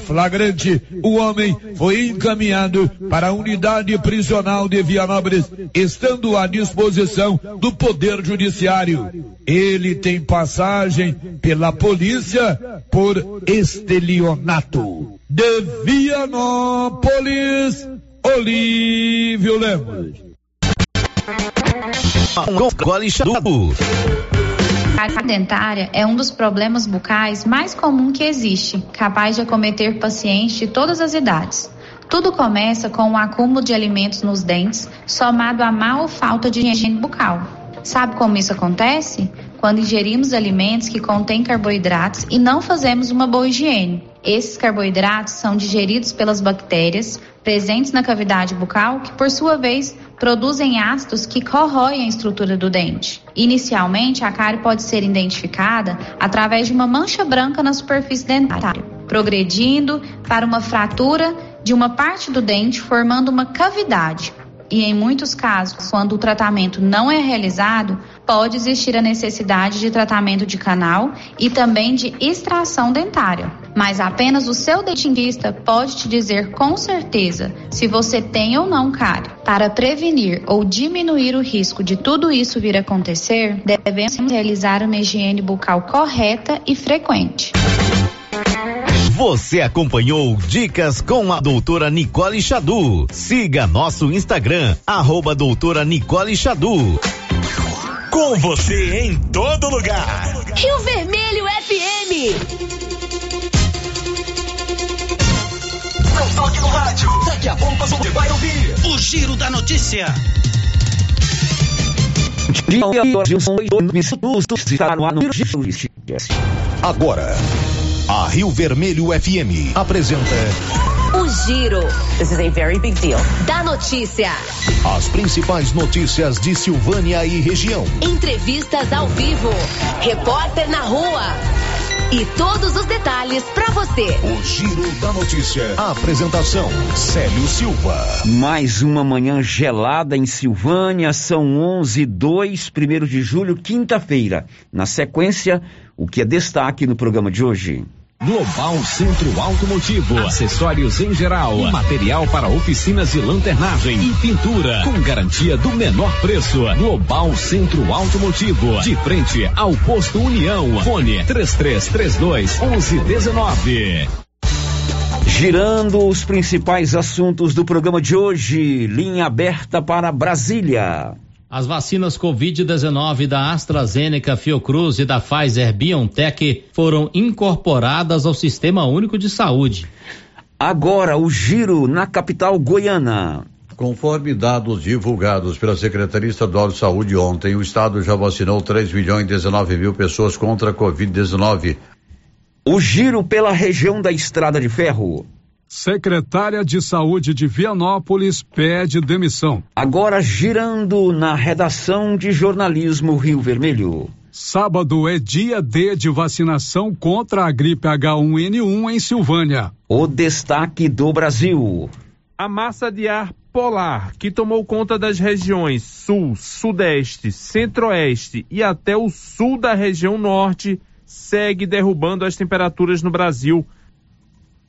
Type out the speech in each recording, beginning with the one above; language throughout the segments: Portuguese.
flagrante, o homem foi encaminhado para a unidade prisional de Vianópolis, estando à disposição do Poder Judiciário. Ele tem passagem pela polícia por estelionato. De Vianópolis, Olívio Lemos. A dentária é um dos problemas bucais mais comum que existe, capaz de acometer pacientes de todas as idades. Tudo começa com o acúmulo de alimentos nos dentes, somado a má ou falta de higiene bucal. Sabe como isso acontece? Quando ingerimos alimentos que contêm carboidratos e não fazemos uma boa higiene. Esses carboidratos são digeridos pelas bactérias presentes na cavidade bucal, que por sua vez produzem ácidos que corroem a estrutura do dente. Inicialmente, a cárie pode ser identificada através de uma mancha branca na superfície dentária, progredindo para uma fratura de uma parte do dente, formando uma cavidade, e em muitos casos, quando o tratamento não é realizado, pode existir a necessidade de tratamento de canal e também de extração dentária. Mas apenas o seu dentista pode te dizer com certeza se você tem ou não cárie. Para prevenir ou diminuir o risco de tudo isso vir a acontecer, devemos realizar uma higiene bucal correta e frequente. Você acompanhou Dicas com a doutora Nicole Xadu. Siga nosso Instagram, arroba doutora Nicole Xadu. Com você em todo lugar. Rio Vermelho FM. Toque no rádio. Daqui a pouco você vai ouvir o Giro da Notícia. Agora. A Rio Vermelho FM apresenta O Giro. This is a very big deal. Da notícia. as principais notícias de Silvânia e região. Entrevistas ao vivo. Repórter na rua. E todos os detalhes para você. O Giro da Notícia. Apresentação: Célio Silva. Mais uma manhã gelada em Silvânia, são 11 2, 1 de julho, quinta-feira. Na sequência, o que é destaque no programa de hoje? Global Centro Automotivo, acessórios em geral, material para oficinas de lanternagem e pintura, com garantia do menor preço. Global Centro Automotivo, de frente ao posto União. Fone 3332 1119. Girando os principais assuntos do programa de hoje, linha aberta para Brasília. As vacinas Covid-19 da AstraZeneca, Fiocruz e da Pfizer BioNTech foram incorporadas ao Sistema Único de Saúde. Agora o giro na capital goiana. Conforme dados divulgados pela Secretaria Estadual de Saúde ontem, o estado já vacinou 3 milhões e 19 mil pessoas contra a Covid-19. O giro pela região da Estrada de Ferro. Secretária de Saúde de Vianópolis pede demissão. Agora girando na redação de jornalismo Rio Vermelho. Sábado é dia D de vacinação contra a gripe H1N1 em Silvânia. O destaque do Brasil. A massa de ar polar que tomou conta das regiões sul, sudeste, centro-oeste e até o sul da região norte segue derrubando as temperaturas no Brasil.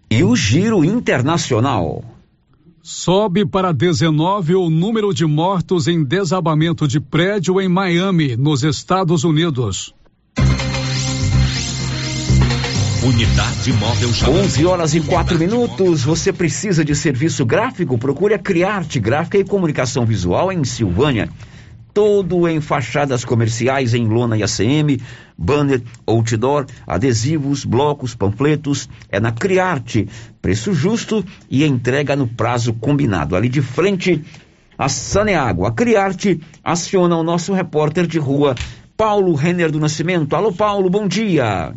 E o giro internacional. Sobe para 19 o número de mortos em desabamento de prédio em Miami, nos Estados Unidos. Unidade Móvel Chamado. 11 horas e 4 minutos. Você precisa de serviço gráfico? Procure a Criarte Gráfica e Comunicação Visual em Silvânia. Todo em fachadas comerciais em lona e ACM, banner, outdoor, adesivos, blocos, panfletos. É na Criarte. Preço justo e entrega no prazo combinado. Ali de frente, a Saneágua. A Criarte aciona o nosso repórter de rua, Paulo Renner do Nascimento. Alô, Paulo, bom dia.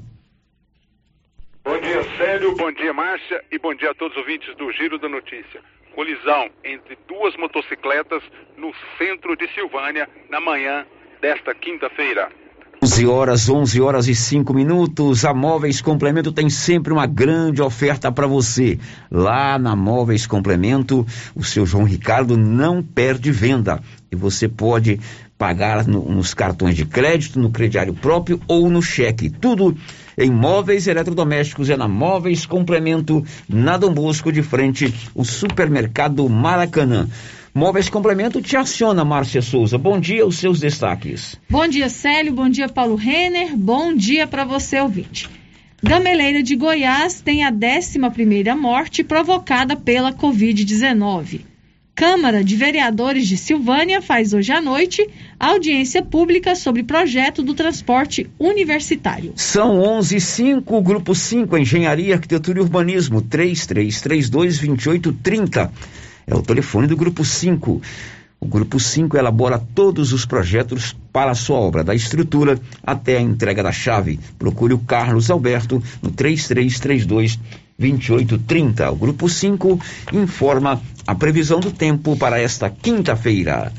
Bom dia, Márcia. E bom dia a todos os ouvintes do Giro da Notícia. Colisão entre duas motocicletas no centro de Silvânia na manhã desta quinta-feira. 11 horas, 11 horas e 5 minutos. A Móveis Complemento tem sempre uma grande oferta para você. Lá na Móveis Complemento, o seu João Ricardo não perde venda. E você pode pagar no, nos cartões de crédito, no crediário próprio ou no cheque. Tudo em móveis eletrodomésticos é na Móveis Complemento, na Dom Bosco, de frente, o supermercado Maracanã. Móveis Complemento te aciona, Márcia Souza. Bom dia, os seus destaques. Bom dia, Célio. Bom dia, Paulo Renner. Bom dia para você, ouvinte. Gameleira de Goiás tem a 11 primeira morte provocada pela Covid-19. Câmara de Vereadores de Silvânia faz hoje à noite audiência pública sobre projeto do transporte universitário. São 11 5, grupo 5, Engenharia, Arquitetura e Urbanismo, 3332-2830. É o telefone do grupo 5. O grupo 5 elabora todos os projetos para a sua obra, da estrutura até a entrega da chave. Procure o Carlos Alberto no 3332 2830. O grupo 5 informa a previsão do tempo para esta quinta-feira.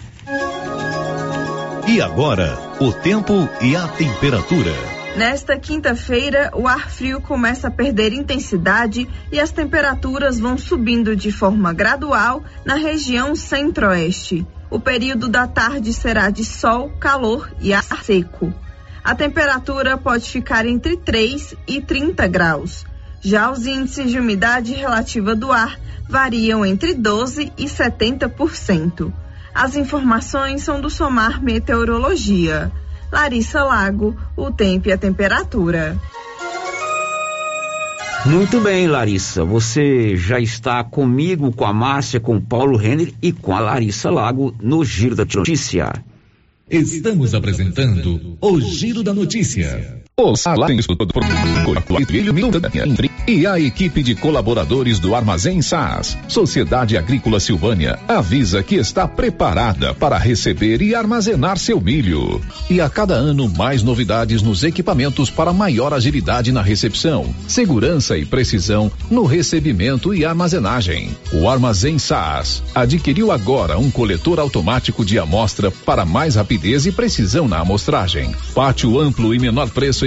E agora, o tempo e a temperatura. Nesta quinta-feira, o ar frio começa a perder intensidade e as temperaturas vão subindo de forma gradual na região centro-oeste. O período da tarde será de sol, calor e ar seco. A temperatura pode ficar entre 3 e 30 graus. Já os índices de umidade relativa do ar variam entre 12 e 70%. As informações são do Somar Meteorologia. Larissa Lago, o tempo e a temperatura. Muito bem, Larissa. Você já está comigo, com a Márcia, com o Paulo Renner e com a Larissa Lago no Giro da Notícia. Estamos apresentando o Giro da Notícia. O salário e a equipe de colaboradores do Armazém SAS, Sociedade Agrícola Silvânia, avisa que está preparada para receber e armazenar seu milho. E a cada ano mais novidades nos equipamentos para maior agilidade na recepção, segurança e precisão no recebimento e armazenagem. O Armazém SAS adquiriu agora um coletor automático de amostra para mais rapidez e precisão na amostragem. Pátio amplo e menor preço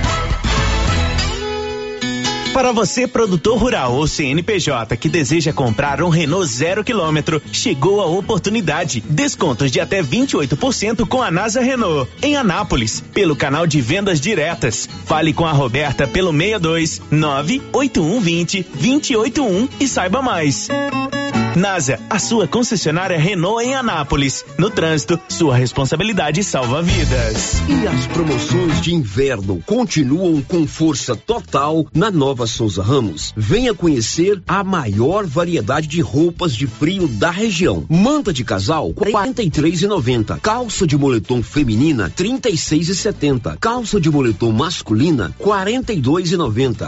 Para você, produtor rural ou CNPJ que deseja comprar um Renault zero quilômetro, chegou a oportunidade. Descontos de até 28% com a NASA Renault. Em Anápolis, pelo canal de vendas diretas. Fale com a Roberta pelo 62 98120 281 e saiba mais. NASA, a sua concessionária Renault em Anápolis. No trânsito, sua responsabilidade salva vidas. E as promoções de inverno continuam com força total na Nova Souza Ramos. Venha conhecer a maior variedade de roupas de frio da região. Manta de casal, R$ 43,90. Calça de moletom feminina, R$ 36,70. Calça de moletom masculina, R$ 42,90.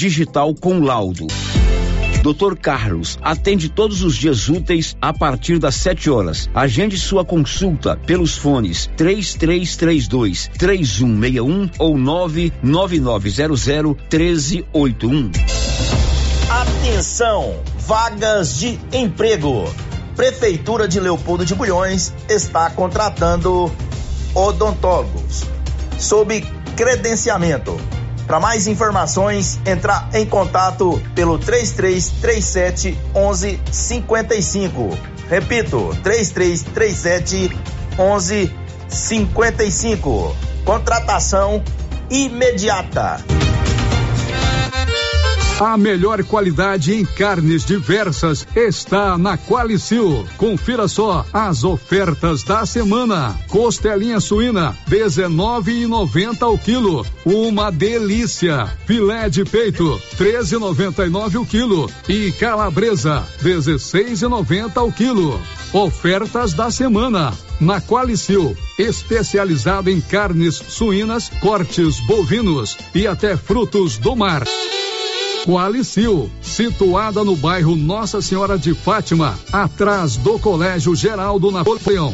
digital com laudo. Dr. Carlos atende todos os dias úteis a partir das 7 horas. Agende sua consulta pelos fones 3332 3161 ou 99900 1381. Atenção! Vagas de emprego. Prefeitura de Leopoldo de Bulhões está contratando odontólogos sob credenciamento para mais informações, entrar em contato pelo 3337 1155. Repito, 3337 1155. Contratação imediata. A melhor qualidade em carnes diversas está na Qualicil. Confira só as ofertas da semana. Costelinha suína, 19,90 ao quilo. Uma delícia. Filé de peito, 13,99 o quilo. E calabresa, 16,90 ao quilo. Ofertas da semana. Na Qualicil, especializada em carnes suínas, cortes bovinos e até frutos do mar. Qualicil, situada no bairro Nossa Senhora de Fátima, atrás do Colégio Geraldo Napoleão.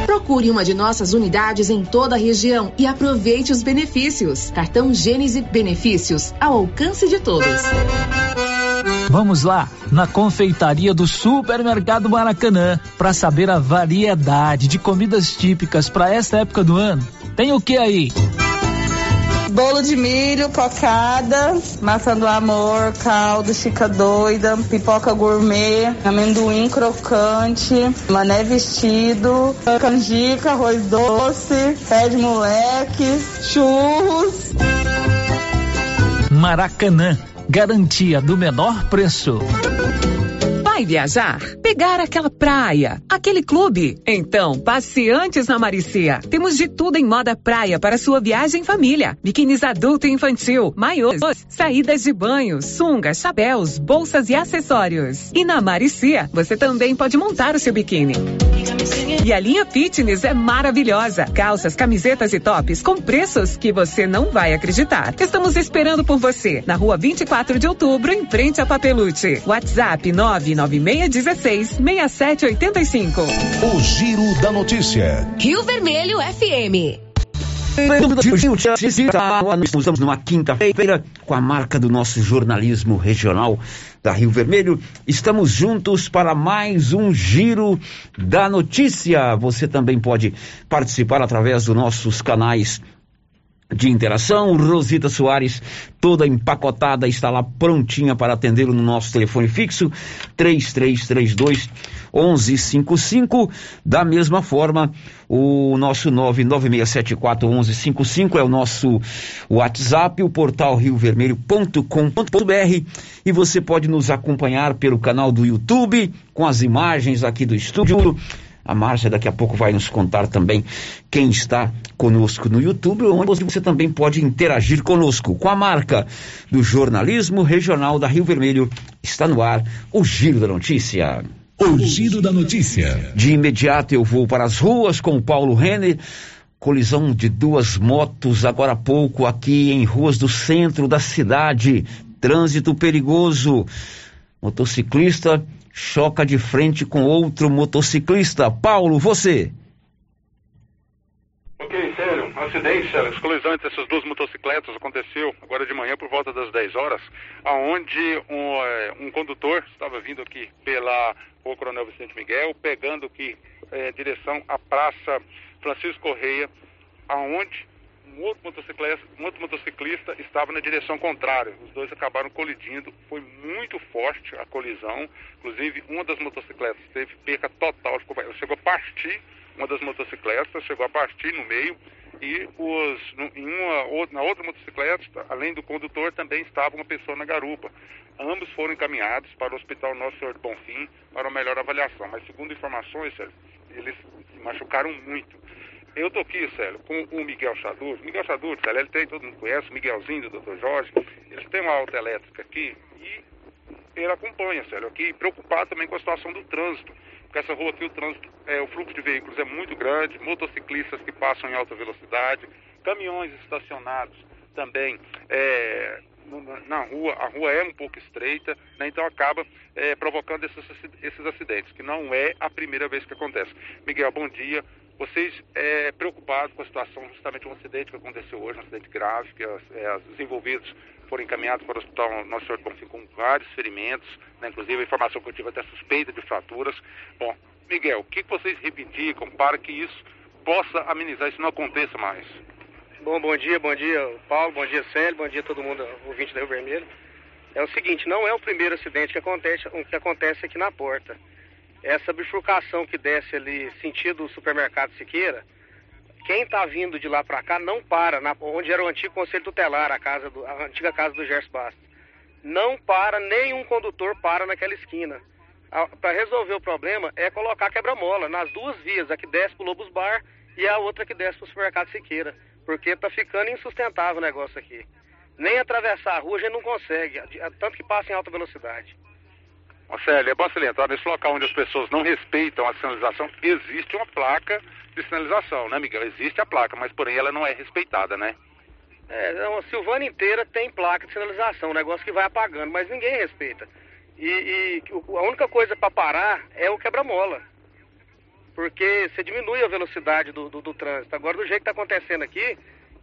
Procure uma de nossas unidades em toda a região e aproveite os benefícios. Cartão Gênese Benefícios ao alcance de todos. Vamos lá, na confeitaria do Supermercado Maracanã, para saber a variedade de comidas típicas para esta época do ano. Tem o que aí? Bolo de milho, cocada, maçã do amor, caldo, chica doida, pipoca gourmet, amendoim crocante, mané vestido, canjica, arroz doce, pé de moleque, churros. Maracanã, garantia do menor preço. Vai viajar? Pegar aquela praia? Aquele clube? Então, passe antes na Maricia. Temos de tudo em moda praia para sua viagem em família. Biquínis adulto e infantil, maiôs, saídas de banho, sungas, chapéus, bolsas e acessórios. E na Maricia, você também pode montar o seu biquíni. E a linha fitness é maravilhosa. Calças, camisetas e tops com preços que você não vai acreditar. Estamos esperando por você na rua 24 de outubro, em frente a Papelute. WhatsApp 99616 6785. O Giro da Notícia. Rio Vermelho FM. Estamos numa quinta-feira com a marca do nosso jornalismo regional da Rio Vermelho. Estamos juntos para mais um giro da notícia. Você também pode participar através dos nossos canais de interação. Rosita Soares, toda empacotada, está lá prontinha para atendê-lo no nosso telefone fixo 3332 1155. Da mesma forma, o nosso 99674 1155 é o nosso WhatsApp, o portal riovermelho.com.br e você pode nos acompanhar pelo canal do YouTube com as imagens aqui do estúdio. A Márcia daqui a pouco vai nos contar também quem está conosco no YouTube, onde você também pode interagir conosco. Com a marca do jornalismo regional da Rio Vermelho, está no ar o Giro da Notícia. O Giro da Notícia. De imediato eu vou para as ruas com o Paulo Renner. Colisão de duas motos agora há pouco aqui em ruas do centro da cidade. Trânsito perigoso. Motociclista choca de frente com outro motociclista. Paulo, você. Acidente, Célio, colisão entre essas duas motocicletas aconteceu agora de manhã por volta das 10 horas, aonde um, é, um condutor estava vindo aqui pela Rua Coronel Vicente Miguel, pegando aqui é, direção à Praça Francisco Correia, aonde um outro, motociclista, um outro motociclista estava na direção contrária. Os dois acabaram colidindo. Foi muito forte a colisão. Inclusive, uma das motocicletas teve perca total. Chegou a partir, uma das motocicletas chegou a partir no meio. E os, uma, na outra motocicleta, além do condutor, também estava uma pessoa na garupa. Ambos foram encaminhados para o Hospital Nosso Senhor de Bonfim para uma melhor avaliação. Mas, segundo informações, eles se machucaram muito. Eu tô aqui, Célio, com o Miguel Chadur. Miguel Chadur, ele tem, todo mundo conhece, o Miguelzinho do Dr. Jorge. Eles têm uma alta elétrica aqui e ele acompanha, Célio, aqui, preocupado também com a situação do trânsito. Porque essa rua aqui, o trânsito, é, o fluxo de veículos é muito grande, motociclistas que passam em alta velocidade, caminhões estacionados também é, na rua, a rua é um pouco estreita, né, então acaba é, provocando esses, esses acidentes, que não é a primeira vez que acontece. Miguel, bom dia. Vocês é, preocupados com a situação, justamente um acidente que aconteceu hoje, um acidente grave, que as, é, os envolvidos foram encaminhados para o Hospital Nosso Senhor de Bonfim com vários ferimentos, né, inclusive a informação que eu tive até suspeita de fraturas. Bom, Miguel, o que, que vocês reivindicam para que isso possa amenizar, isso não aconteça mais? Bom, bom dia, bom dia Paulo, bom dia Célio, bom dia todo mundo, ouvinte da Rio Vermelho. É o seguinte, não é o primeiro acidente que acontece, que acontece aqui na porta. Essa bifurcação que desce ali sentido supermercado Siqueira, quem está vindo de lá para cá não para, na, onde era o antigo conselho tutelar, a, casa do, a antiga casa do Gerson Bastos. não para, nenhum condutor para naquela esquina. Para resolver o problema é colocar quebra-mola nas duas vias, a que desce para o Lobos Bar e a outra que desce para o supermercado Siqueira, porque está ficando insustentável o negócio aqui. Nem atravessar a rua a gente não consegue, tanto que passa em alta velocidade. Marcelo, é bom salientar, nesse local onde as pessoas não respeitam a sinalização, existe uma placa de sinalização, né, Miguel? Existe a placa, mas porém ela não é respeitada, né? É, não, a Silvânia inteira tem placa de sinalização, um negócio que vai apagando, mas ninguém respeita. E, e a única coisa para parar é o quebra-mola. Porque você diminui a velocidade do, do, do, trânsito. Agora, do jeito que está acontecendo aqui,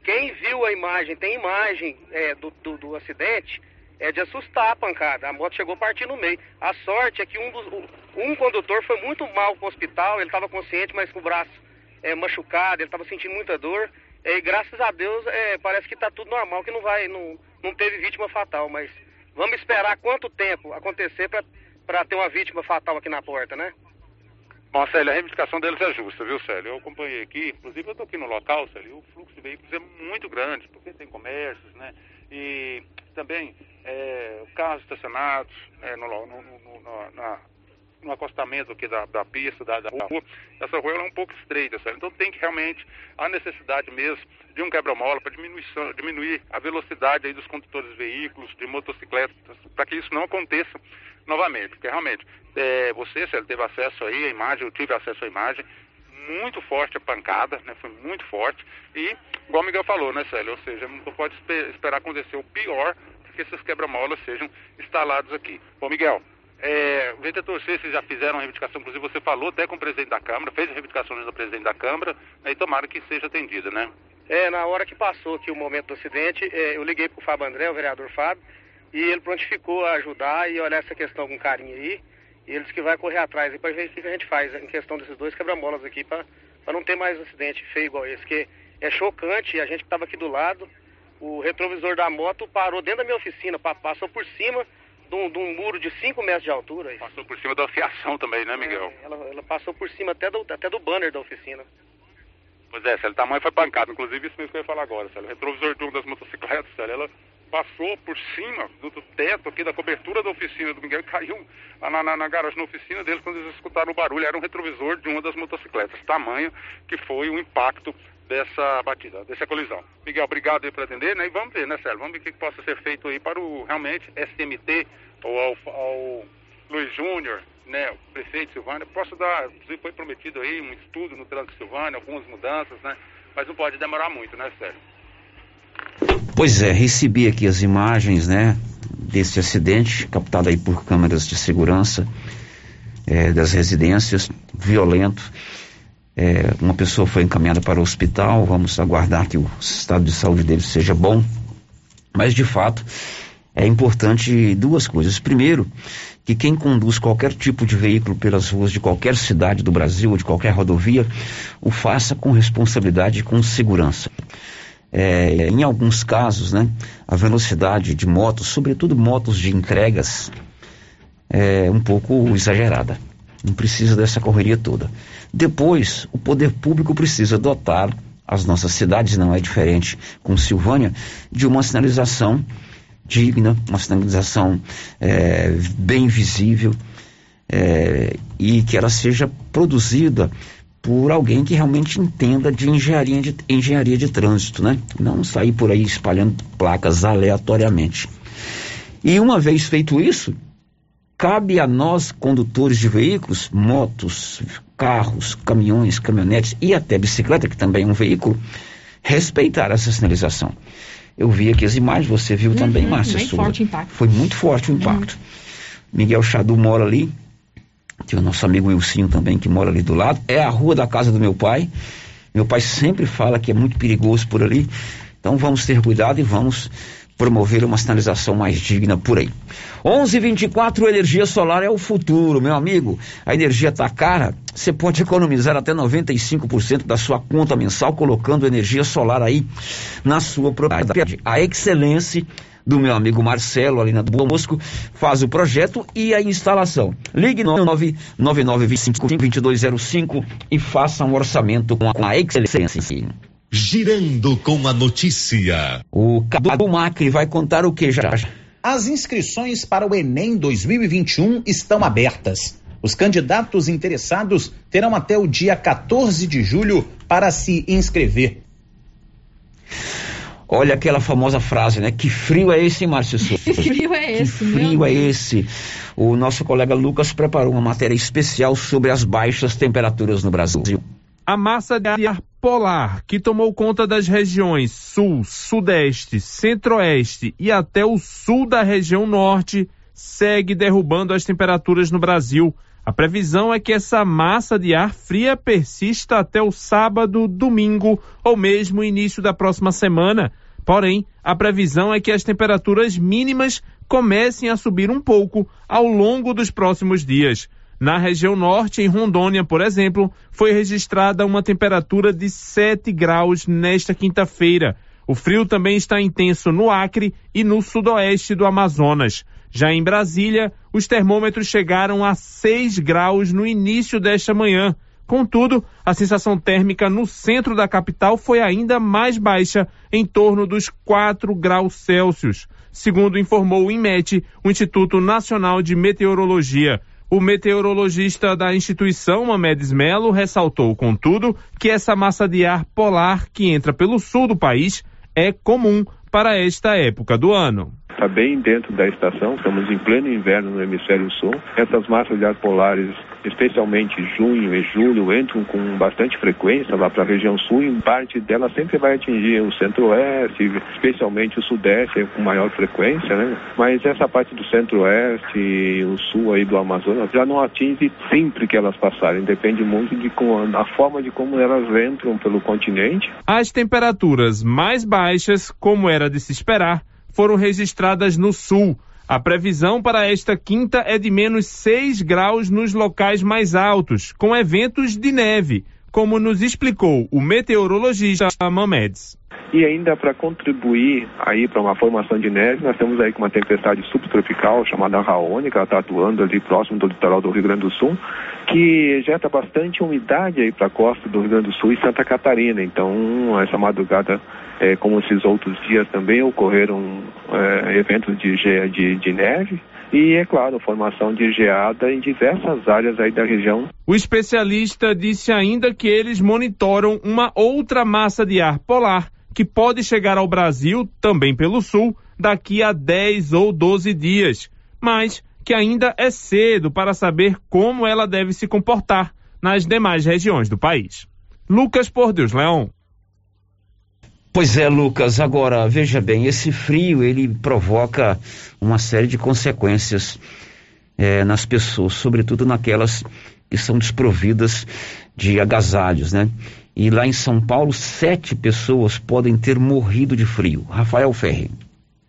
quem viu a imagem, tem imagem é, do, do, do, acidente, é de assustar a pancada. A moto chegou a partir no meio. A sorte é que um, dos, um condutor foi muito mal para o hospital, ele estava consciente, mas com o braço é, machucado, ele estava sentindo muita dor. E graças a Deus é, parece que está tudo normal, que não vai, não, não teve vítima fatal, mas vamos esperar quanto tempo acontecer para ter uma vítima fatal aqui na porta, né? Bom, Célio, a reivindicação deles é justa, viu, Célio? Eu acompanhei aqui, inclusive eu estou aqui no local, Célio, o fluxo de veículos é muito grande, porque tem comércios, né? E também é, carros estacionados é, no, no, no, na, no acostamento aqui da, da pista, da, da, rua, essa rua é um pouco estreita, sabe? Então tem que realmente, a necessidade mesmo de um quebra-mola para diminuir a velocidade aí dos condutores de veículos, de motocicletas, para que isso não aconteça novamente. Porque realmente, é, você, se teve acesso aí à imagem, eu tive acesso à imagem, muito forte a pancada, né? Foi muito forte. E, igual o Miguel falou, né, Célio? Ou seja, não pode esperar acontecer o pior para que esses quebra-molas sejam instalados aqui. Bom, Miguel, é, o gente torcer, vocês já fizeram a reivindicação, inclusive você falou até com o presidente da Câmara, fez a reivindicação ao presidente da Câmara, né, e tomara que seja atendida, né? É, na hora que passou aqui o momento do acidente, é, eu liguei para o Fábio André, o vereador Fábio, e ele prontificou a ajudar e olhar essa questão com carinho aí. E ele disse que vai correr atrás para ver o que a gente faz em questão desses dois quebra-molas aqui, para não ter mais um acidente feio igual esse, que é chocante, a gente que estava aqui do lado, o retrovisor da moto parou dentro da minha oficina, passou por cima de um, de um muro de 5 metros de altura. Passou por cima da fiação também, né, Miguel? É, ela, ela, passou por cima até do, até do banner da oficina. Pois é, Célio, o tamanho foi pancado. Inclusive, isso mesmo que eu ia falar agora, Célio. O retrovisor de uma das motocicletas, Célio, ela passou por cima do, do, teto aqui, da cobertura da oficina do Miguel caiu na, na, na, garagem, na oficina deles, quando eles escutaram o barulho. Era um retrovisor de uma das motocicletas. Tamanho que foi o impacto dessa batida, dessa colisão. Miguel, obrigado aí por atender, né? E vamos ver, né, Célio? Vamos ver o que, que possa ser feito aí para o, realmente, SMT ou ao, ao Luiz Júnior, né, o prefeito Silvânia, posso dar, inclusive foi prometido aí um estudo no trânsito Silvânia, algumas mudanças, né? Mas não pode demorar muito, né, Sérgio? Pois é, recebi aqui as imagens, né, desse acidente, captado aí por câmeras de segurança é, das residências, violento. É, uma pessoa foi encaminhada para o hospital, vamos aguardar que o estado de saúde dele seja bom. Mas, de fato, é importante duas coisas. Primeiro, que quem conduz qualquer tipo de veículo pelas ruas de qualquer cidade do Brasil ou de qualquer rodovia, o faça com responsabilidade e com segurança. É, em alguns casos, né, a velocidade de motos, sobretudo motos de entregas, é um pouco exagerada. Não precisa dessa correria toda. Depois, o poder público precisa dotar as nossas cidades, não é diferente com Silvânia, de uma sinalização digna, uma sinalização é, bem visível é, e que ela seja produzida por alguém que realmente entenda de engenharia de, engenharia de trânsito, né? Não sair por aí espalhando placas aleatoriamente. E uma vez feito isso, cabe a nós, condutores de veículos, motos, carros, caminhões, caminhonetes e até bicicleta, que também é um veículo, respeitar essa sinalização. Eu vi aqui as imagens, você viu uhum, também, Márcia. Foi muito forte o impacto. Uhum. Miguel Chadu mora ali, tem o nosso amigo Wilsinho também que mora ali do lado. É a rua da casa do meu pai. Meu pai sempre fala que é muito perigoso por ali. Então vamos ter cuidado e vamos promover uma sinalização mais digna por aí. 11:24 energia solar é o futuro, meu amigo. A energia tá cara, você pode economizar até 95% da sua conta mensal colocando energia solar aí na sua propriedade. A excelência do meu amigo Marcelo, ali na Boa Mosco, faz o projeto e a instalação. Ligue 999252205 e faça um orçamento com a excelência. Girando com a notícia. O Cadu Macri vai contar o que já? As inscrições para o Enem 2021 estão abertas. Os candidatos interessados terão até o dia 14 de julho para se inscrever. Olha aquela famosa frase, né? Que frio é esse, Márcio Souza? Que frio é esse? Que frio é esse? O nosso colega Lucas preparou uma matéria especial sobre as baixas temperaturas no Brasil. A massa de ar polar, que tomou conta das regiões sul, sudeste, centro-oeste e até o sul da região norte, segue derrubando as temperaturas no Brasil. A previsão é que essa massa de ar fria persista até o sábado, domingo ou mesmo início da próxima semana. Porém, a previsão é que as temperaturas mínimas comecem a subir um pouco ao longo dos próximos dias. Na região norte, em Rondônia, por exemplo, foi registrada uma temperatura de 7 graus nesta quinta-feira. O frio também está intenso no Acre e no sudoeste do Amazonas. Já em Brasília, os termômetros chegaram a 6 graus no início desta manhã. Contudo, a sensação térmica no centro da capital foi ainda mais baixa, em torno dos 4 graus Celsius, segundo informou o INMET, o Instituto Nacional de Meteorologia. O meteorologista da instituição, Mamedes Melo, ressaltou, contudo, que essa massa de ar polar que entra pelo sul do país é comum para esta época do ano está bem dentro da estação, estamos em pleno inverno no hemisfério sul. Essas massas de ar polares, especialmente junho e julho, entram com bastante frequência lá para a região sul e parte dela sempre vai atingir o centro-oeste, especialmente o sudeste com maior frequência, né? Mas essa parte do centro-oeste e o sul aí do Amazonas já não atinge sempre que elas passarem, depende muito de como, a forma de como elas entram pelo continente. As temperaturas mais baixas, como era de se esperar, foram registradas no sul. A previsão para esta quinta é de menos 6 graus nos locais mais altos, com eventos de neve, como nos explicou o meteorologista Mamedes. E ainda para contribuir aí para uma formação de neve, nós temos aí uma tempestade subtropical chamada Raoni, que ela está atuando ali próximo do litoral do Rio Grande do Sul, que injeta bastante umidade aí para a costa do Rio Grande do Sul e Santa Catarina. Então, essa madrugada é, como esses outros dias também ocorreram é, eventos de, de, de neve e, é claro, formação de geada em diversas áreas aí da região. O especialista disse ainda que eles monitoram uma outra massa de ar polar que pode chegar ao Brasil, também pelo sul, daqui a 10 ou 12 dias, mas que ainda é cedo para saber como ela deve se comportar nas demais regiões do país. Lucas Por Deus Leão. Pois é, Lucas. Agora, veja bem, esse frio ele provoca uma série de consequências é, nas pessoas, sobretudo naquelas que são desprovidas de agasalhos, né? E lá em São Paulo, sete pessoas podem ter morrido de frio. Rafael Ferri.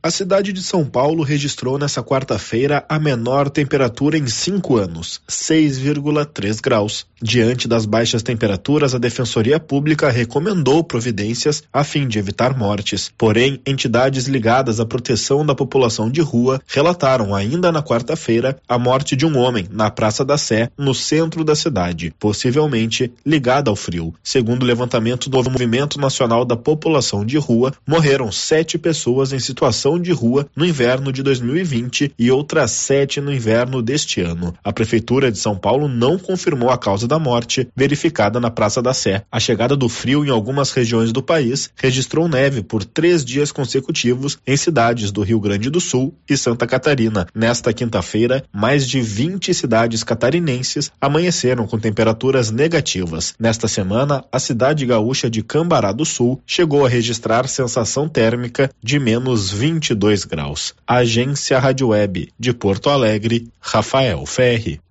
A cidade de São Paulo registrou nessa quarta-feira a menor temperatura em cinco anos, 6,3 graus. Diante das baixas temperaturas, a Defensoria Pública recomendou providências a fim de evitar mortes. Porém, entidades ligadas à proteção da população de rua relataram ainda na quarta-feira a morte de um homem na Praça da Sé, no centro da cidade, possivelmente ligada ao frio. Segundo o levantamento do Movimento Nacional da População de Rua, morreram sete pessoas em situação de rua no inverno de 2020 e outras sete no inverno deste ano. A Prefeitura de São Paulo não confirmou a causa da morte, verificada na Praça da Sé. A chegada do frio em algumas regiões do país registrou neve por três dias consecutivos em cidades do Rio Grande do Sul e Santa Catarina. Nesta quinta-feira, mais de 20 cidades catarinenses amanheceram com temperaturas negativas. Nesta semana, a cidade gaúcha de Cambará do Sul chegou a registrar sensação térmica de menos 20 22 graus. Agência Rádio Web de Porto Alegre, Rafael Ferri.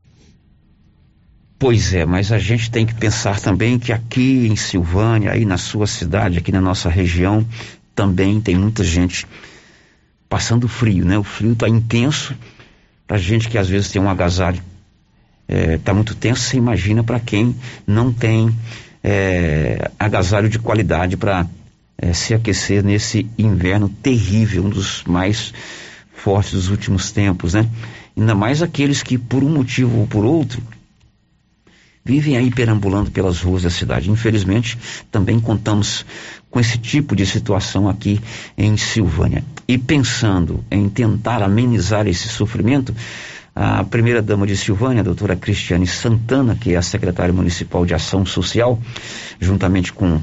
Pois é, mas a gente tem que pensar também que aqui em Silvânia, aí na sua cidade, aqui na nossa região, também tem muita gente passando frio, né? O frio está intenso. Para gente que às vezes tem um agasalho, é, muito tenso, você imagina para quem não tem é, agasalho de qualidade para é, se aquecer nesse inverno terrível, um dos mais fortes dos últimos tempos, né? Ainda mais aqueles que, por um motivo ou por outro, vivem aí perambulando pelas ruas da cidade. Infelizmente, também contamos com esse tipo de situação aqui em Silvânia. E pensando em tentar amenizar esse sofrimento, a primeira-dama de Silvânia, a doutora Cristiane Santana, que é a secretária municipal de Ação Social, juntamente com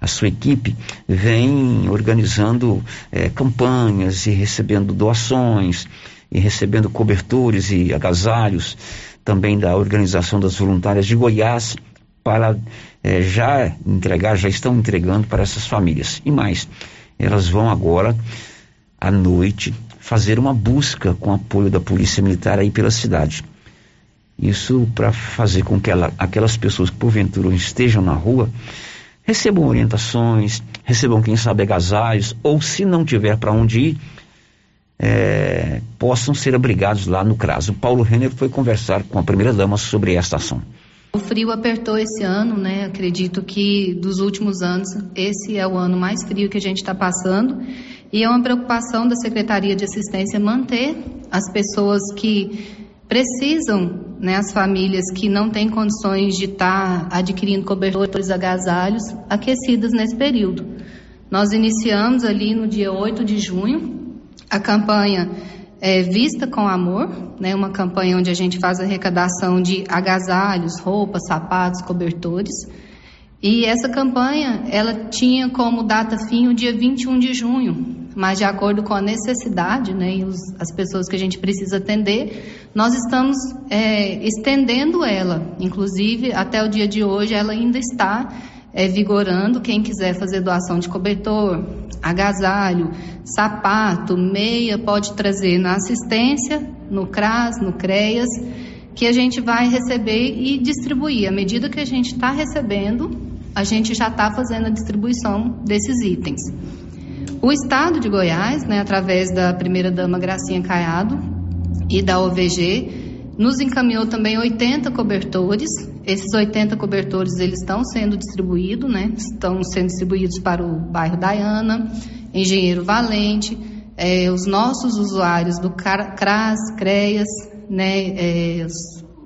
a sua equipe, vem organizando eh, campanhas e recebendo doações, e recebendo cobertores e agasalhos, também da Organização das Voluntárias de Goiás, para eh, já entregar, já estão entregando para essas famílias. E mais, elas vão agora, à noite, fazer uma busca com apoio da Polícia Militar aí pela cidade. Isso para fazer com que ela, aquelas pessoas que porventura estejam na rua recebam orientações, recebam, quem sabe, agasalhos, ou se não tiver para onde ir, é, possam ser abrigados lá no CRAS. O Paulo Renner foi conversar com a primeira-dama sobre esta ação. O frio apertou esse ano, né? Acredito que dos últimos anos, esse é o ano mais frio que a gente está passando. E é uma preocupação da Secretaria de Assistência manter as pessoas que precisam, né, as famílias que não têm condições de estar adquirindo cobertores, agasalhos, aquecidas nesse período. Nós iniciamos ali no dia 8 de junho a campanha é, Vista com Amor, né, uma campanha onde a gente faz arrecadação de agasalhos, roupas, sapatos, cobertores. E essa campanha, ela tinha como data fim o dia 21 de junho, mas de acordo com a necessidade, né, e os, as pessoas que a gente precisa atender, nós estamos é, estendendo ela. Inclusive, até o dia de hoje, ela ainda está é, vigorando. Quem quiser fazer doação de cobertor, agasalho, sapato, meia, pode trazer na assistência, no CRAS, no CREAS, que a gente vai receber e distribuir. À medida que a gente está recebendo, a gente já está fazendo a distribuição desses itens. O Estado de Goiás, né, através da primeira-dama Gracinha Caiado e da OVG, nos encaminhou também 80 cobertores. Esses 80 cobertores eles estão sendo distribuídos, né? Estão sendo distribuídos para o bairro Daiana, Engenheiro Valente, é, os nossos usuários do CRAS, CREAS, né? É,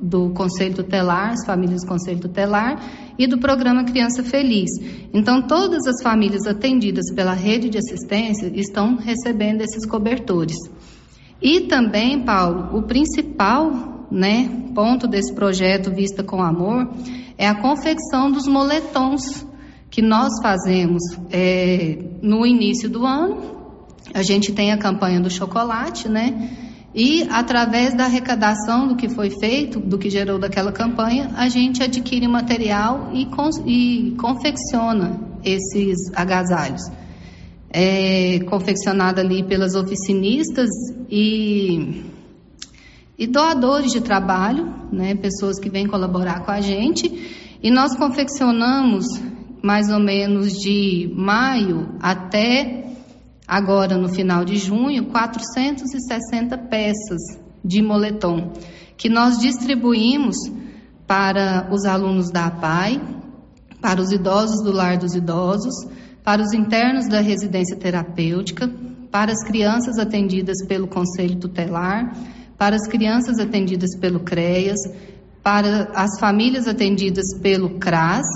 do Conselho Tutelar, as famílias do Conselho Tutelar e do programa Criança Feliz. Então, todas as famílias atendidas pela rede de assistência estão recebendo esses cobertores. E também, Paulo, o principal né, ponto desse projeto Vista com Amor é a confecção dos moletons que nós fazemos é, no início do ano. A gente tem a campanha do chocolate, né? E através da arrecadação do que foi feito, do que gerou daquela campanha, a gente adquire material e, e confecciona esses agasalhos. É confeccionado ali pelas oficinistas e, e doadores de trabalho, né, pessoas que vêm colaborar com a gente. E nós confeccionamos mais ou menos de maio até agora no final de junho, 460 peças de moletom, que nós distribuímos para os alunos da APAI, para os idosos do lar dos idosos, para os internos da residência terapêutica, para as crianças atendidas pelo Conselho Tutelar, para as crianças atendidas pelo CREAS, para as famílias atendidas pelo CRAS,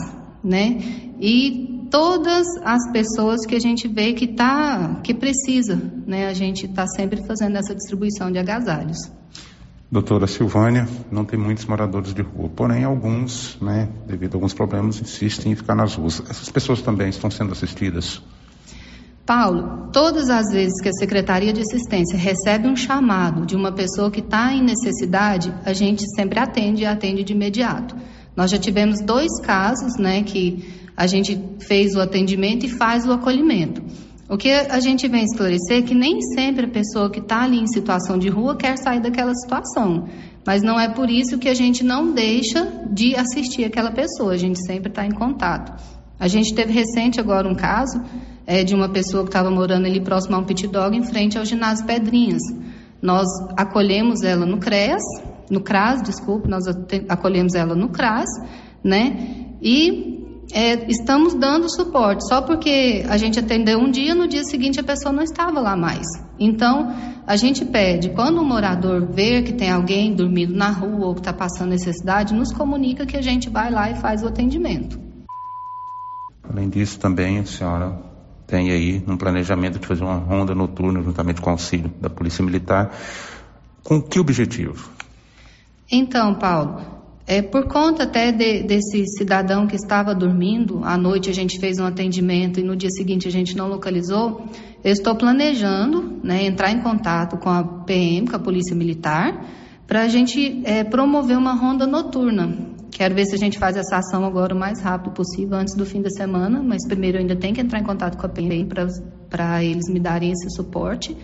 né? E todas as pessoas que a gente vê que tá, que precisa, né? A gente está sempre fazendo essa distribuição de agasalhos. Doutora Silvânia, não tem muitos moradores de rua, porém alguns, né, devido a alguns problemas, insistem em ficar nas ruas. Essas pessoas também estão sendo assistidas? Paulo, todas as vezes que a Secretaria de Assistência recebe um chamado de uma pessoa que está em necessidade, a gente sempre atende e atende de imediato. Nós já tivemos dois casos, né, que a gente fez o atendimento e faz o acolhimento. O que a gente vem esclarecer é que nem sempre a pessoa que está ali em situação de rua quer sair daquela situação, mas não é por isso que a gente não deixa de assistir aquela pessoa, a gente sempre está em contato. A gente teve recente agora um caso é, de uma pessoa que estava morando ali próximo a um pit dog em frente ao ginásio Pedrinhas. Nós acolhemos ela no CREAS, no CRAS, desculpe, nós acolhemos ela no CRAS, né? E é, estamos dando suporte. Só porque a gente atendeu um dia, no dia seguinte a pessoa não estava lá mais. Então, a gente pede, quando um morador ver que tem alguém dormindo na rua ou que está passando necessidade, nos comunica que a gente vai lá e faz o atendimento. Além disso, também a senhora tem aí um planejamento de fazer uma ronda noturna juntamente com o auxílio da Polícia Militar. Com que objetivo? Então, Paulo, é, por conta até de, desse cidadão que estava dormindo, à noite a gente fez um atendimento e no dia seguinte a gente não localizou, eu estou planejando né, entrar em contato com a PM, com a Polícia Militar, para a gente é, promover uma ronda noturna. Quero ver se a gente faz essa ação agora o mais rápido possível, antes do fim da semana, mas primeiro eu ainda tenho que entrar em contato com a PM para eles me darem esse suporte.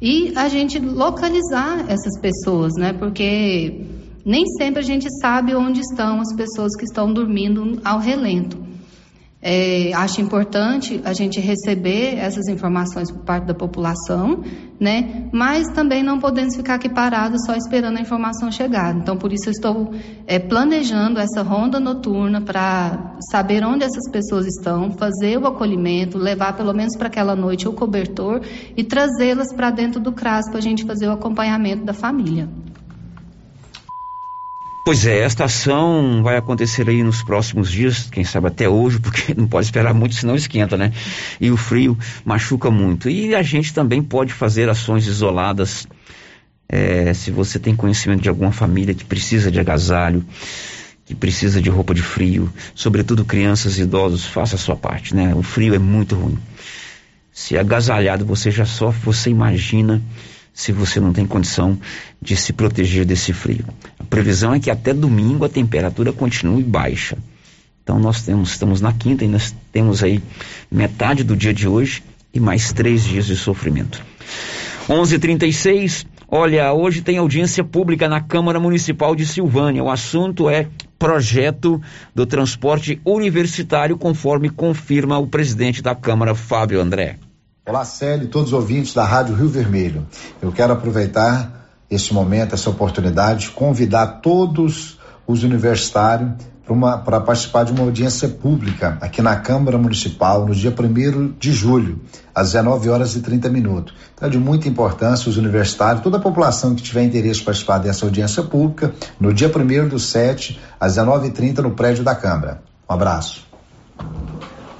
E a gente localizar essas pessoas, né? Porque nem sempre a gente sabe onde estão as pessoas que estão dormindo ao relento. É, acho importante a gente receber essas informações por parte da população, né? Mas também não podemos ficar aqui parados só esperando a informação chegar. Então, por isso eu estou é, planejando essa ronda noturna para saber onde essas pessoas estão, fazer o acolhimento, levar pelo menos para aquela noite o cobertor e trazê-las para dentro do CRAS para a gente fazer o acompanhamento da família. Pois é, esta ação vai acontecer aí nos próximos dias, quem sabe até hoje, porque não pode esperar muito, senão esquenta, né? E o frio machuca muito. E a gente também pode fazer ações isoladas. É, se você tem conhecimento de alguma família que precisa de agasalho, que precisa de roupa de frio, sobretudo crianças e idosos, faça a sua parte, né? O frio é muito ruim. Se agasalhado você já sofre, você imagina se você não tem condição de se proteger desse frio. Previsão é que até domingo a temperatura continue baixa. Então nós temos, estamos na quinta e nós temos aí metade do dia de hoje e mais três dias de sofrimento. 11:36. Olha, hoje tem audiência pública na Câmara Municipal de Silvânia. O assunto é projeto do transporte universitário, conforme confirma o presidente da Câmara, Fábio André. Olá, Célio todos os ouvintes da Rádio Rio Vermelho. Eu quero aproveitar esse momento, essa oportunidade, convidar todos os universitários para participar de uma audiência pública aqui na Câmara Municipal no dia 1 de julho, às 19 horas e 30 minutos. Então é de muita importância os universitários, toda a população que tiver interesse em participar dessa audiência pública, no dia 1 do 7, às 19h30, no prédio da Câmara. Um abraço.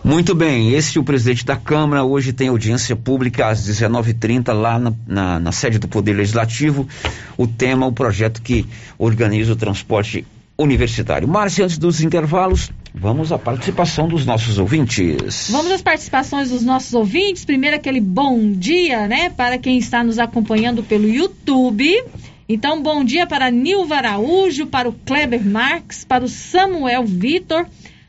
Muito bem, esse é o presidente da Câmara. Hoje tem audiência pública às 19h30 lá na, na, na, sede do Poder Legislativo. O tema, o projeto que organiza o transporte universitário. Márcia, antes dos intervalos, vamos à participação dos nossos ouvintes. Vamos às participações dos nossos ouvintes. Primeiro, aquele bom dia, né, para quem está nos acompanhando pelo YouTube. Então, bom dia para Nilva Araújo, para o Kleber Marques, para o Samuel Vitor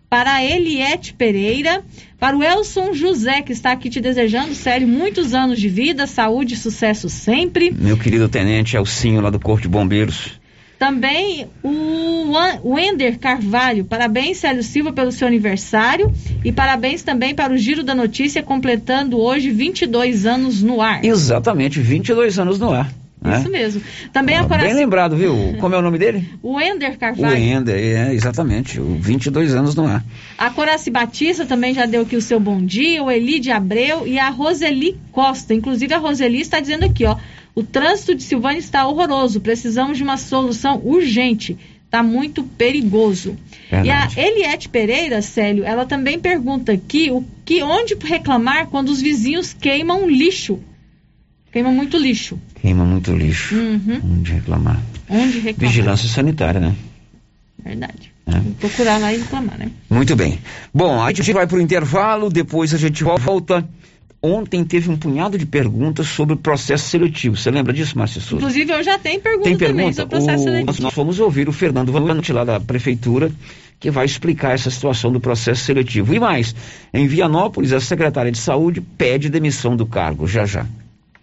para a Eliette Pereira, para o Elson José, que está aqui te desejando, sério, muitos anos de vida, saúde e sucesso sempre. Meu querido tenente Elcinho, lá do Corpo de Bombeiros. Também o Wender Carvalho, parabéns Célio Silva pelo seu aniversário e parabéns também para o Giro da Notícia completando hoje 22 anos no ar. Exatamente, 22 anos no ar. Né? Isso mesmo. Também ah, a Bem lembrado, viu? Como é o nome dele? O Ender Carvalho. O Ender, é, exatamente. O 22 anos no ar. A Coraci Batista também já deu aqui o seu bom dia. O Eli de Abreu e a Roseli Costa. Inclusive, a Roseli está dizendo aqui, ó. O trânsito de Silvânia está horroroso. Precisamos de uma solução urgente. Está muito perigoso. Verdade. E a Eliette Pereira, Célio, ela também pergunta aqui o que, onde reclamar quando os vizinhos queimam lixo. Queima muito lixo. Queima muito lixo. Uhum. Onde reclamar? Onde reclamar? Vigilância sanitária, né? Verdade. É. Procurar lá e reclamar, né? Muito bem. Bom, a gente vai para o intervalo, depois a gente volta. Ontem teve um punhado de perguntas sobre o processo seletivo. Você lembra disso, Márcia Souza? Inclusive, eu já tenho pergunta, Tem pergunta? sobre o processo o... seletivo. Nós fomos ouvir o Fernando Valente lá da Prefeitura, que vai explicar essa situação do processo seletivo. E mais, em Vianópolis, a secretária de Saúde pede demissão do cargo. Já já.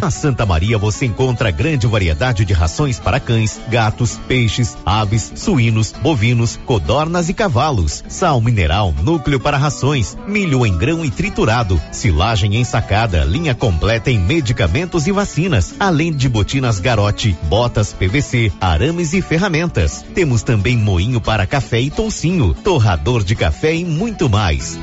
Na Santa Maria você encontra grande variedade de rações para cães, gatos, peixes, aves, suínos, bovinos, codornas e cavalos. Sal mineral, núcleo para rações, milho em grão e triturado, silagem ensacada, linha completa em medicamentos e vacinas, além de botinas garote, botas PVC, arames e ferramentas. Temos também moinho para café e toucinho, torrador de café e muito mais.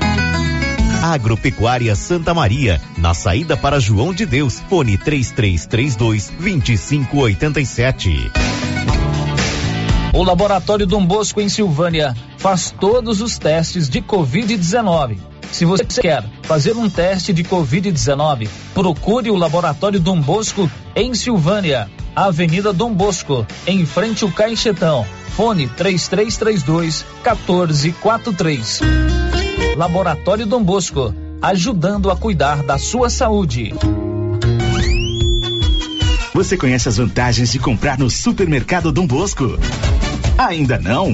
Agropecuária Santa Maria, na saída para João de Deus, fone 3332 2587. O Laboratório Dom Bosco em Silvânia faz todos os testes de Covid-19. Se você quer fazer um teste de Covid-19, procure o Laboratório Dom Bosco em Silvânia, Avenida Dom Bosco, em frente ao Caixetão. Fone 3332 1443. Laboratório Dom Bosco, ajudando a cuidar da sua saúde. Você conhece as vantagens de comprar no Supermercado Dom Bosco? Ainda não?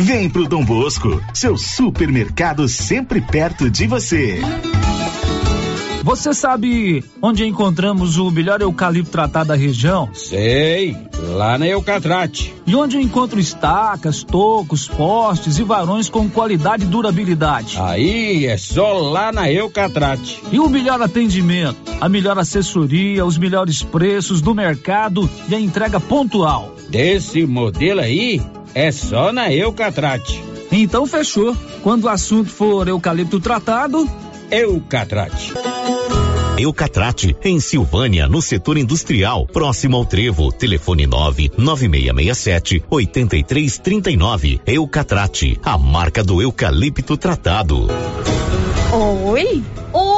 Vem pro Dom Bosco, seu supermercado sempre perto de você. Você sabe onde encontramos o melhor eucalipto tratado da região? Sei, lá na Eucatrate. E onde eu encontro estacas, tocos, postes e varões com qualidade e durabilidade? Aí é só lá na Eucatrate. E o melhor atendimento, a melhor assessoria, os melhores preços do mercado e a entrega pontual. Desse modelo aí, é só na Eucatrate. Então fechou. Quando o assunto for eucalipto tratado, Eucatrate. Eucatrate, em Silvânia, no setor industrial, próximo ao Trevo. Telefone 9 9667 8339. Eucatrate, a marca do eucalipto tratado. Oi? Oi!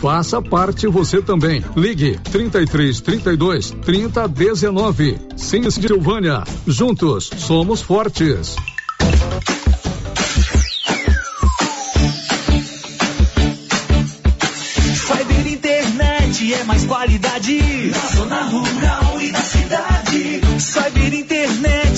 Faça parte você também. Ligue 33 32 30 19. Sim, Silvânia. Juntos somos fortes. Cyber Internet é mais qualidade na zona rural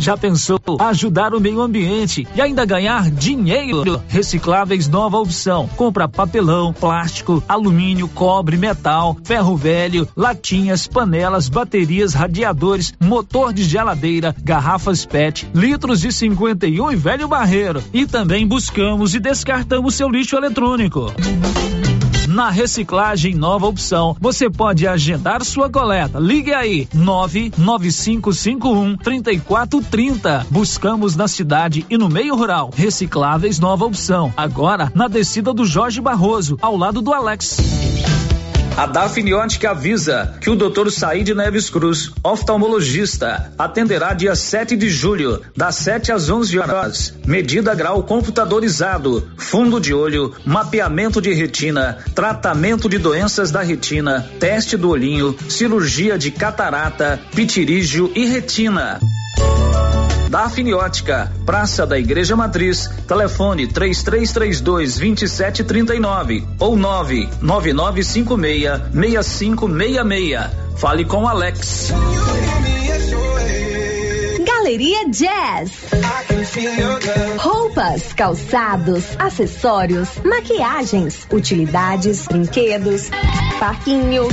Já pensou ajudar o meio ambiente e ainda ganhar dinheiro? Recicláveis nova opção. Compra papelão, plástico, alumínio, cobre, metal, ferro velho, latinhas, panelas, baterias, radiadores, motor de geladeira, garrafas PET, litros de 51 e velho barreiro. E também buscamos e descartamos seu lixo eletrônico. Na reciclagem nova opção, você pode agendar sua coleta. Ligue aí, 99551 3430. Buscamos na cidade e no meio rural. Recicláveis nova opção. Agora na descida do Jorge Barroso, ao lado do Alex. A Dafniótica avisa que o Dr. Said Neves Cruz, oftalmologista, atenderá dia 7 de julho, das 7 às 11 horas. Medida grau computadorizado, fundo de olho, mapeamento de retina, tratamento de doenças da retina, teste do olhinho, cirurgia de catarata, pitirígio e retina. Dafne Ótica, Praça da Igreja Matriz, telefone 3332 2739 ou 99956 6566. Fale com Alex. Galeria Jazz. Roupas, calçados, acessórios, maquiagens, utilidades, brinquedos, parquinhos.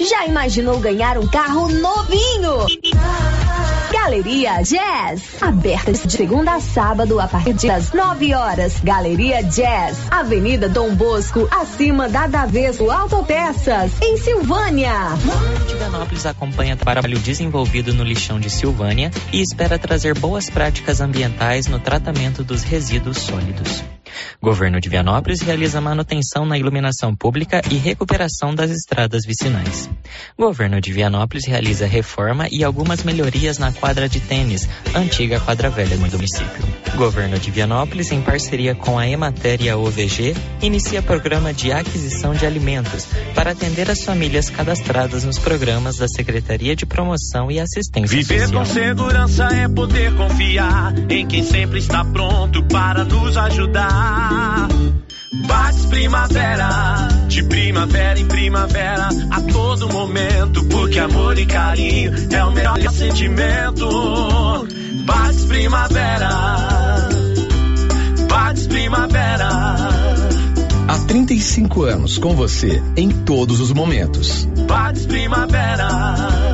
Já imaginou ganhar um carro novinho? Galeria Jazz, aberta de segunda a sábado a partir das 9 horas. Galeria Jazz, Avenida Dom Bosco, acima da Daveso Autopeças, em Silvânia. Tiranópolis acompanha trabalho desenvolvido no lixão de Silvânia e espera trazer boas práticas ambientais no tratamento dos resíduos sólidos. Governo de Vianópolis realiza manutenção na iluminação pública e recuperação das estradas vicinais. Governo de Vianópolis realiza reforma e algumas melhorias na quadra de tênis, antiga quadra velha no município. Governo de Vianópolis, em parceria com a Emater e a OVG, inicia programa de aquisição de alimentos para atender as famílias cadastradas nos programas da Secretaria de Promoção e Assistência Viver Social. com segurança é poder confiar em quem sempre está pronto para nos ajudar. Bates primavera, de primavera em primavera, a todo momento, porque amor e carinho é o melhor sentimento. Bates primavera, bates primavera. Há 35 anos com você em todos os momentos. Bates primavera.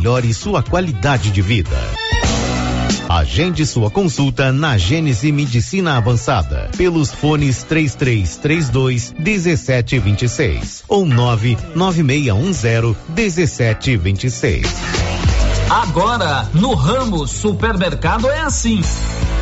melhore sua qualidade de vida. Agende sua consulta na Gênese Medicina Avançada pelos fones 3332 1726 ou 99610 1726. Agora, no Ramos Supermercado é assim.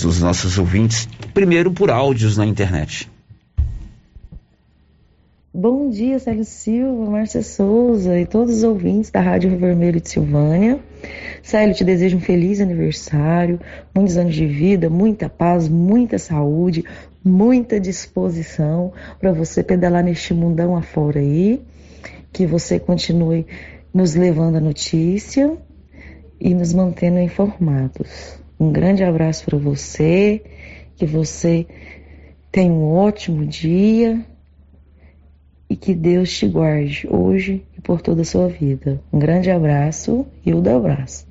Dos nossos ouvintes, primeiro por áudios na internet. Bom dia, Célio Silva, Márcia Souza e todos os ouvintes da Rádio Rio Vermelho de Silvânia. Célio, te desejo um feliz aniversário, muitos anos de vida, muita paz, muita saúde, muita disposição para você pedalar neste mundão afora aí. Que você continue nos levando a notícia e nos mantendo informados. Um grande abraço para você, que você tenha um ótimo dia e que Deus te guarde hoje e por toda a sua vida. Um grande abraço, Hilda Abraço.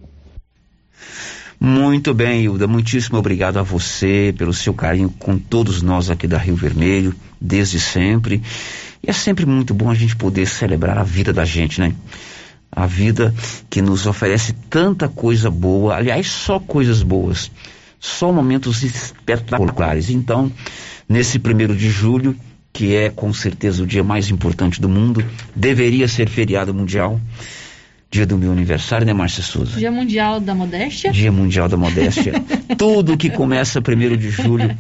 Muito bem, Hilda. Muitíssimo obrigado a você pelo seu carinho com todos nós aqui da Rio Vermelho, desde sempre. E é sempre muito bom a gente poder celebrar a vida da gente, né? A vida que nos oferece tanta coisa boa, aliás, só coisas boas, só momentos espetaculares. Então, nesse primeiro de julho, que é com certeza o dia mais importante do mundo, deveria ser feriado mundial. Dia do meu aniversário, né, Márcia Souza? Dia Mundial da Modéstia. Dia Mundial da Modéstia. Tudo que começa primeiro de julho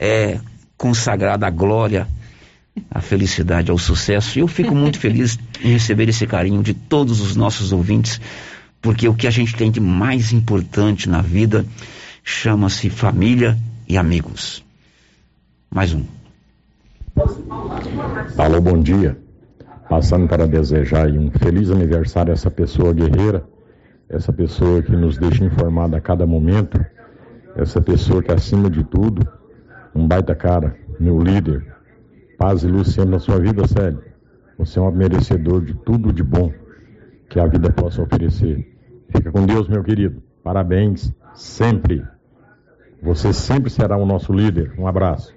é consagrado à glória, à felicidade, ao sucesso. E eu fico muito feliz em receber esse carinho de todos os nossos ouvintes, porque o que a gente tem de mais importante na vida chama-se família e amigos. Mais um. Alô, bom dia. Passando para desejar um feliz aniversário a essa pessoa guerreira, essa pessoa que nos deixa informada a cada momento, essa pessoa que acima de tudo, um baita cara, meu líder. Paz e luz sempre na sua vida, Célio. Você é um merecedor de tudo de bom que a vida possa oferecer. Fica com Deus, meu querido. Parabéns, sempre. Você sempre será o nosso líder. Um abraço.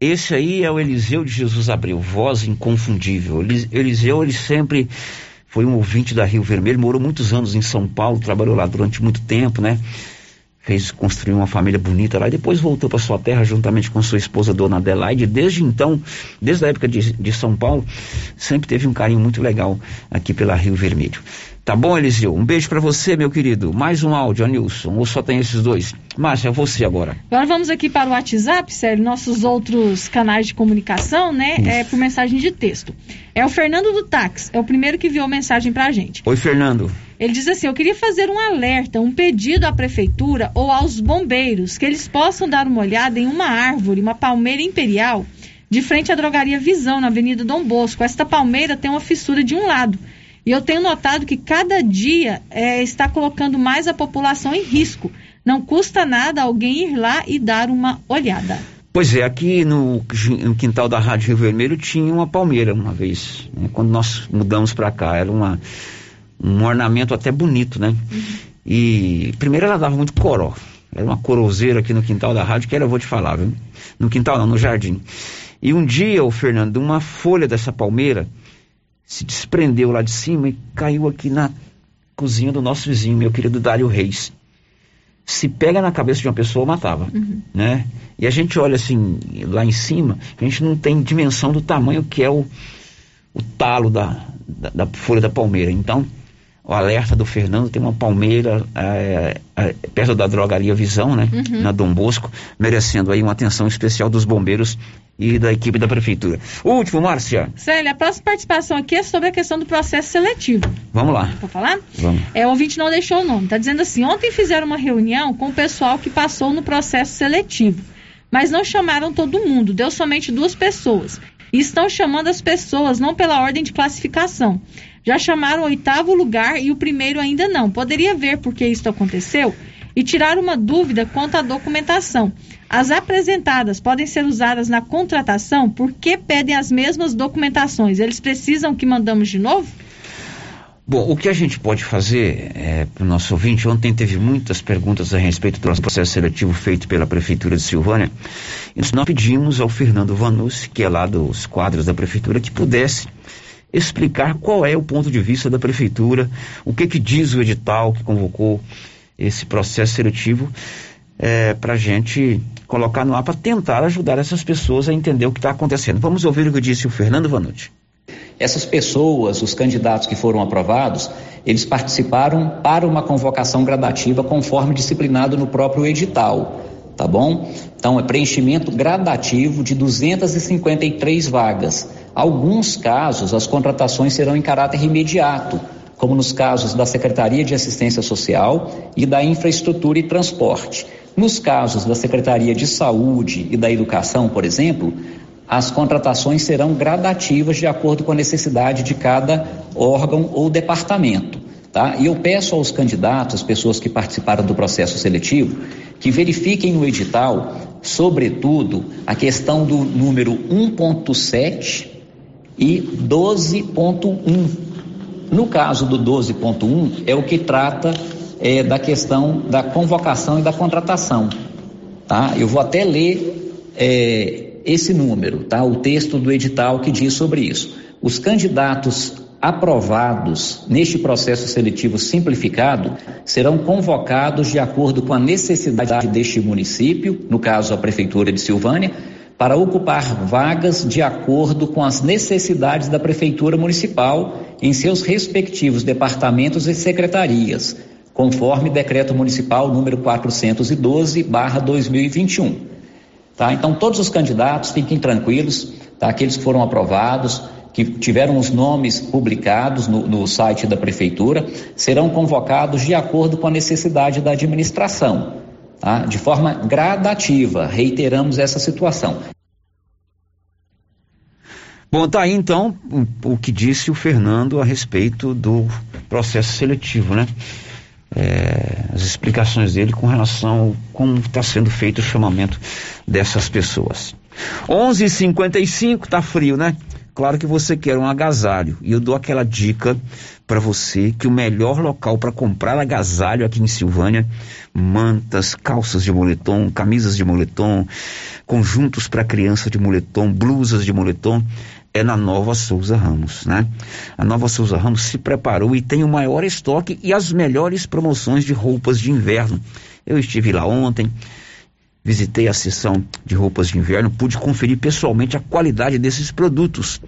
Esse aí é o Eliseu de Jesus Abreu, voz inconfundível. Eliseu, ele sempre foi um ouvinte da Rio Vermelho, morou muitos anos em São Paulo, trabalhou lá durante muito tempo, né? Fez construir uma família bonita lá e depois voltou para sua terra juntamente com sua esposa, Dona Adelaide. Desde então, desde a época de, de São Paulo, sempre teve um carinho muito legal aqui pela Rio Vermelho. Tá bom, Eliseu? Um beijo para você, meu querido. Mais um áudio, Anilson. Ou só tem esses dois? Márcia, é você agora. Agora vamos aqui para o WhatsApp, sério, nossos outros canais de comunicação, né? Isso. É por mensagem de texto. É o Fernando do Táxi, é o primeiro que enviou mensagem pra gente. Oi, Fernando. Ele diz assim: Eu queria fazer um alerta, um pedido à prefeitura ou aos bombeiros que eles possam dar uma olhada em uma árvore, uma palmeira imperial, de frente à drogaria Visão, na Avenida Dom Bosco. Esta palmeira tem uma fissura de um lado e eu tenho notado que cada dia é, está colocando mais a população em risco. Não custa nada alguém ir lá e dar uma olhada. Pois é, aqui no, no quintal da Rádio Rio Vermelho tinha uma palmeira uma vez. Né? Quando nós mudamos para cá, era uma, um ornamento até bonito, né? Uhum. E primeiro ela dava muito coró. Era uma corozeira aqui no quintal da rádio, que era, eu vou te falar, viu? No quintal não, no jardim. E um dia, o Fernando, uma folha dessa palmeira se desprendeu lá de cima e caiu aqui na cozinha do nosso vizinho, meu querido Dário Reis. Se pega na cabeça de uma pessoa, matava, uhum. né? E a gente olha assim, lá em cima, a gente não tem dimensão do tamanho que é o, o talo da, da, da folha da palmeira. Então, o alerta do Fernando tem uma palmeira é, é, perto da drogaria Visão, né? Uhum. Na Dom Bosco, merecendo aí uma atenção especial dos bombeiros e da equipe da prefeitura. último, Márcia. Célia, a próxima participação aqui é sobre a questão do processo seletivo. Vamos lá. Vou falar? Vamos. É, o ouvinte não deixou o nome. Está dizendo assim: ontem fizeram uma reunião com o pessoal que passou no processo seletivo, mas não chamaram todo mundo, deu somente duas pessoas. E estão chamando as pessoas não pela ordem de classificação já chamaram o oitavo lugar e o primeiro ainda não. Poderia ver por que isso aconteceu e tirar uma dúvida quanto à documentação. As apresentadas podem ser usadas na contratação porque pedem as mesmas documentações. Eles precisam que mandamos de novo? Bom, o que a gente pode fazer é, para o nosso ouvinte, ontem teve muitas perguntas a respeito do processo seletivo feito pela Prefeitura de Silvânia. E nós pedimos ao Fernando Vanucci, que é lá dos quadros da Prefeitura, que pudesse explicar qual é o ponto de vista da prefeitura, o que, que diz o edital que convocou esse processo seletivo, é, para a gente colocar no ar para tentar ajudar essas pessoas a entender o que está acontecendo. Vamos ouvir o que disse o Fernando Vanucci. Essas pessoas, os candidatos que foram aprovados, eles participaram para uma convocação gradativa conforme disciplinado no próprio edital. tá bom? Então é preenchimento gradativo de 253 vagas. Alguns casos as contratações serão em caráter imediato, como nos casos da Secretaria de Assistência Social e da Infraestrutura e Transporte. Nos casos da Secretaria de Saúde e da Educação, por exemplo, as contratações serão gradativas de acordo com a necessidade de cada órgão ou departamento. Tá? E eu peço aos candidatos, as pessoas que participaram do processo seletivo, que verifiquem no edital, sobretudo, a questão do número 1.7 e 12.1. No caso do 12.1, é o que trata é, da questão da convocação e da contratação. Tá? Eu vou até ler é, esse número, tá? o texto do edital que diz sobre isso. Os candidatos aprovados neste processo seletivo simplificado serão convocados de acordo com a necessidade deste município, no caso a Prefeitura de Silvânia, para ocupar vagas de acordo com as necessidades da Prefeitura Municipal em seus respectivos departamentos e secretarias, conforme Decreto Municipal número 412/2021. Tá? Então todos os candidatos fiquem tranquilos, tá? Aqueles que foram aprovados, que tiveram os nomes publicados no, no, site da prefeitura, serão convocados de acordo com a necessidade da administração, tá? de forma gradativa. Reiteramos essa situação. Bom, tá aí então o, que disse o Fernando a respeito do processo seletivo, né? É, as explicações dele com relação a como está sendo feito o chamamento dessas pessoas. 11:55 tá frio, né? Claro que você quer um agasalho. E eu dou aquela dica para você que o melhor local para comprar agasalho aqui em Silvânia, mantas, calças de moletom, camisas de moletom, conjuntos para criança de moletom, blusas de moletom, é na Nova Souza Ramos, né? A Nova Souza Ramos se preparou e tem o maior estoque e as melhores promoções de roupas de inverno. Eu estive lá ontem, visitei a seção de roupas de inverno, pude conferir pessoalmente a qualidade desses produtos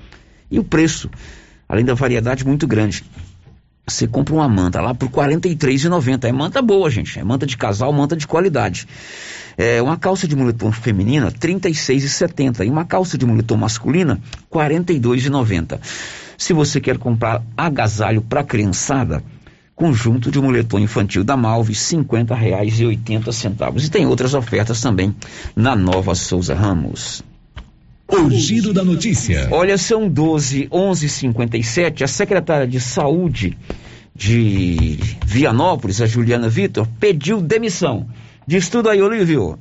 e o preço, além da variedade muito grande. Você compra uma manta lá por R$ 43,90. É manta boa, gente. É manta de casal, manta de qualidade. É, uma calça de moletom feminina, R$ 36,70. E uma calça de moletom masculina, R$ 42,90. Se você quer comprar agasalho para criançada, Conjunto de moletom infantil da Malve, R$ 50,80. E tem outras ofertas também na Nova Souza Ramos. O giro da notícia. Olha, são 12, 11 57 A secretária de Saúde de Vianópolis, a Juliana Vitor, pediu demissão. Diz tudo aí, Olívio.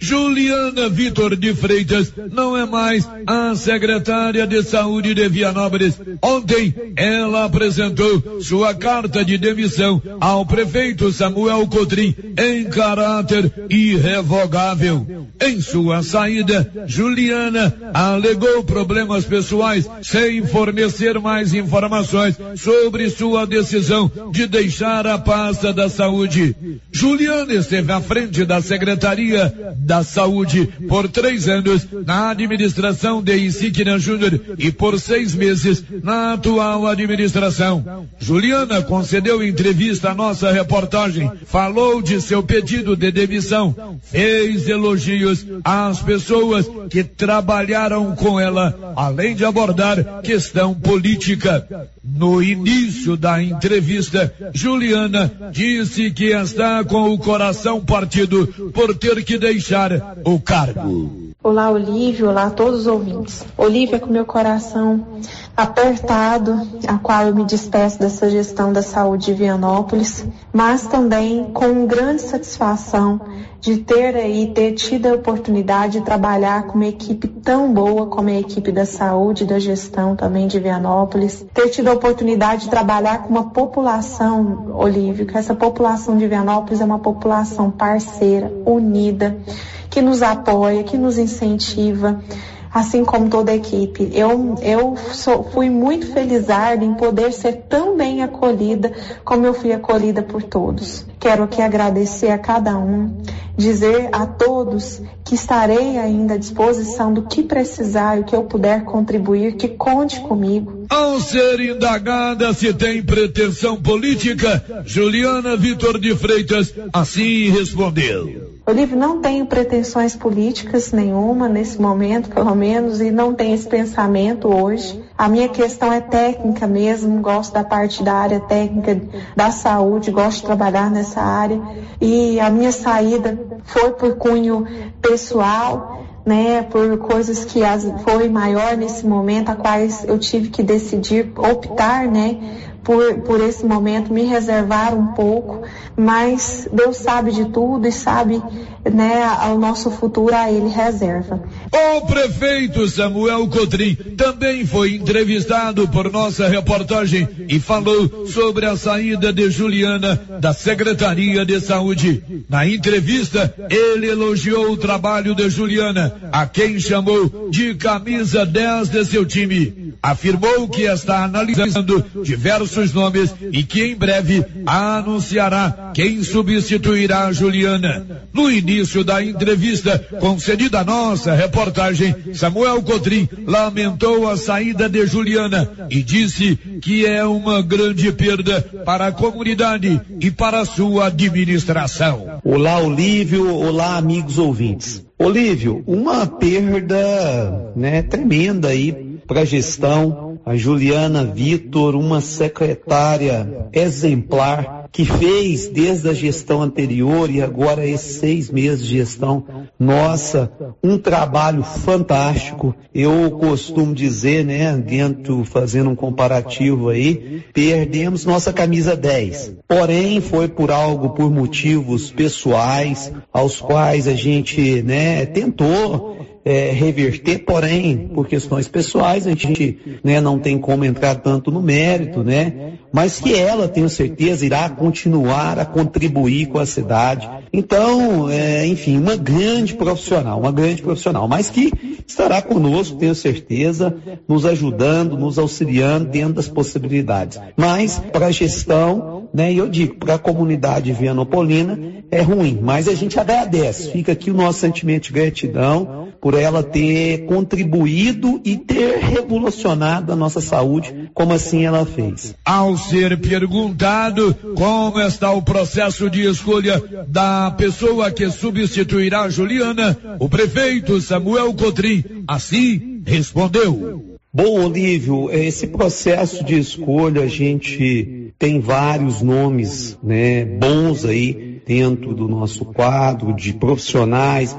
Juliana Vitor de Freitas não é mais a secretária de saúde de Vianópolis. Ontem ela apresentou sua carta de demissão ao prefeito Samuel Cotrim em caráter irrevogável. Em sua saída, Juliana alegou problemas pessoais sem fornecer mais informações sobre sua decisão de deixar a pasta da saúde. Juliana esteve à frente da secretaria da Saúde por três anos na administração de Insignia Júnior e por seis meses na atual administração. Juliana concedeu entrevista à nossa reportagem, falou de seu pedido de demissão, fez elogios às pessoas que trabalharam com ela, além de abordar questão política. No início da entrevista, Juliana disse que está com o coração partido por ter que deixar o cargo. Olá, Olívio. Olá a todos os ouvintes. Olívia, com meu coração apertado, a qual eu me despeço dessa gestão da saúde de Vianópolis, mas também com grande satisfação de ter aí, ter tido a oportunidade de trabalhar com uma equipe tão boa como a equipe da saúde da gestão também de Vianópolis, ter tido a oportunidade de trabalhar com uma população, Olívio, que essa população de Vianópolis é uma população parceira, unida, que nos apoia, que nos incentiva, assim como toda a equipe. Eu, eu sou, fui muito felizarda em poder ser tão bem acolhida como eu fui acolhida por todos. Quero aqui agradecer a cada um, dizer a todos que estarei ainda à disposição do que precisar e o que eu puder contribuir, que conte comigo. Ao ser indagada se tem pretensão política, Juliana Vitor de Freitas assim respondeu. Olívio, não tenho pretensões políticas nenhuma nesse momento, pelo menos, e não tenho esse pensamento hoje. A minha questão é técnica mesmo, gosto da parte da área técnica da saúde, gosto de trabalhar nessa área. E a minha saída foi por cunho pessoal, né, por coisas que as, foi maior nesse momento, a quais eu tive que decidir optar, né, por, por esse momento, me reservar um pouco, mas Deus sabe de tudo e sabe né, o nosso futuro a ele reserva. O prefeito Samuel Cotrim também foi entrevistado por nossa reportagem e falou sobre a saída de Juliana da Secretaria de Saúde. Na entrevista, ele elogiou o trabalho de Juliana, a quem chamou de camisa 10 de seu time. Afirmou que está analisando diversos nomes e que em breve anunciará quem substituirá a Juliana. No início da entrevista concedida à nossa reportagem, Samuel Cotrim lamentou a saída de Juliana e disse que é uma grande perda para a comunidade e para a sua administração. Olá, Olívio. Olá, amigos ouvintes. Olívio, uma perda, né, tremenda aí para a gestão. A Juliana Vitor, uma secretária exemplar que fez desde a gestão anterior e agora esses seis meses de gestão nossa, um trabalho fantástico. Eu costumo dizer, né, dentro, fazendo um comparativo aí, perdemos nossa camisa 10. Porém, foi por algo, por motivos pessoais, aos quais a gente, né, tentou é, reverter, porém, por questões pessoais, a gente né, não tem como entrar tanto no mérito, né? Mas que ela, tenho certeza, irá continuar a contribuir com a cidade. Então, é, enfim, uma grande profissional, uma grande profissional, mas que estará conosco, tenho certeza, nos ajudando, nos auxiliando dentro das possibilidades. Mas, para a gestão, né, e eu digo, para a comunidade vianopolina, é ruim, mas a gente agradece. Fica aqui o nosso sentimento de gratidão por ela ter contribuído e ter revolucionado a nossa saúde, como assim ela fez. Ao ser perguntado como está o processo de escolha da pessoa que substituirá Juliana, o prefeito Samuel Cotrim assim respondeu. Bom, Olívio, esse processo de escolha a gente tem vários nomes, né, bons aí dentro do nosso quadro de profissionais,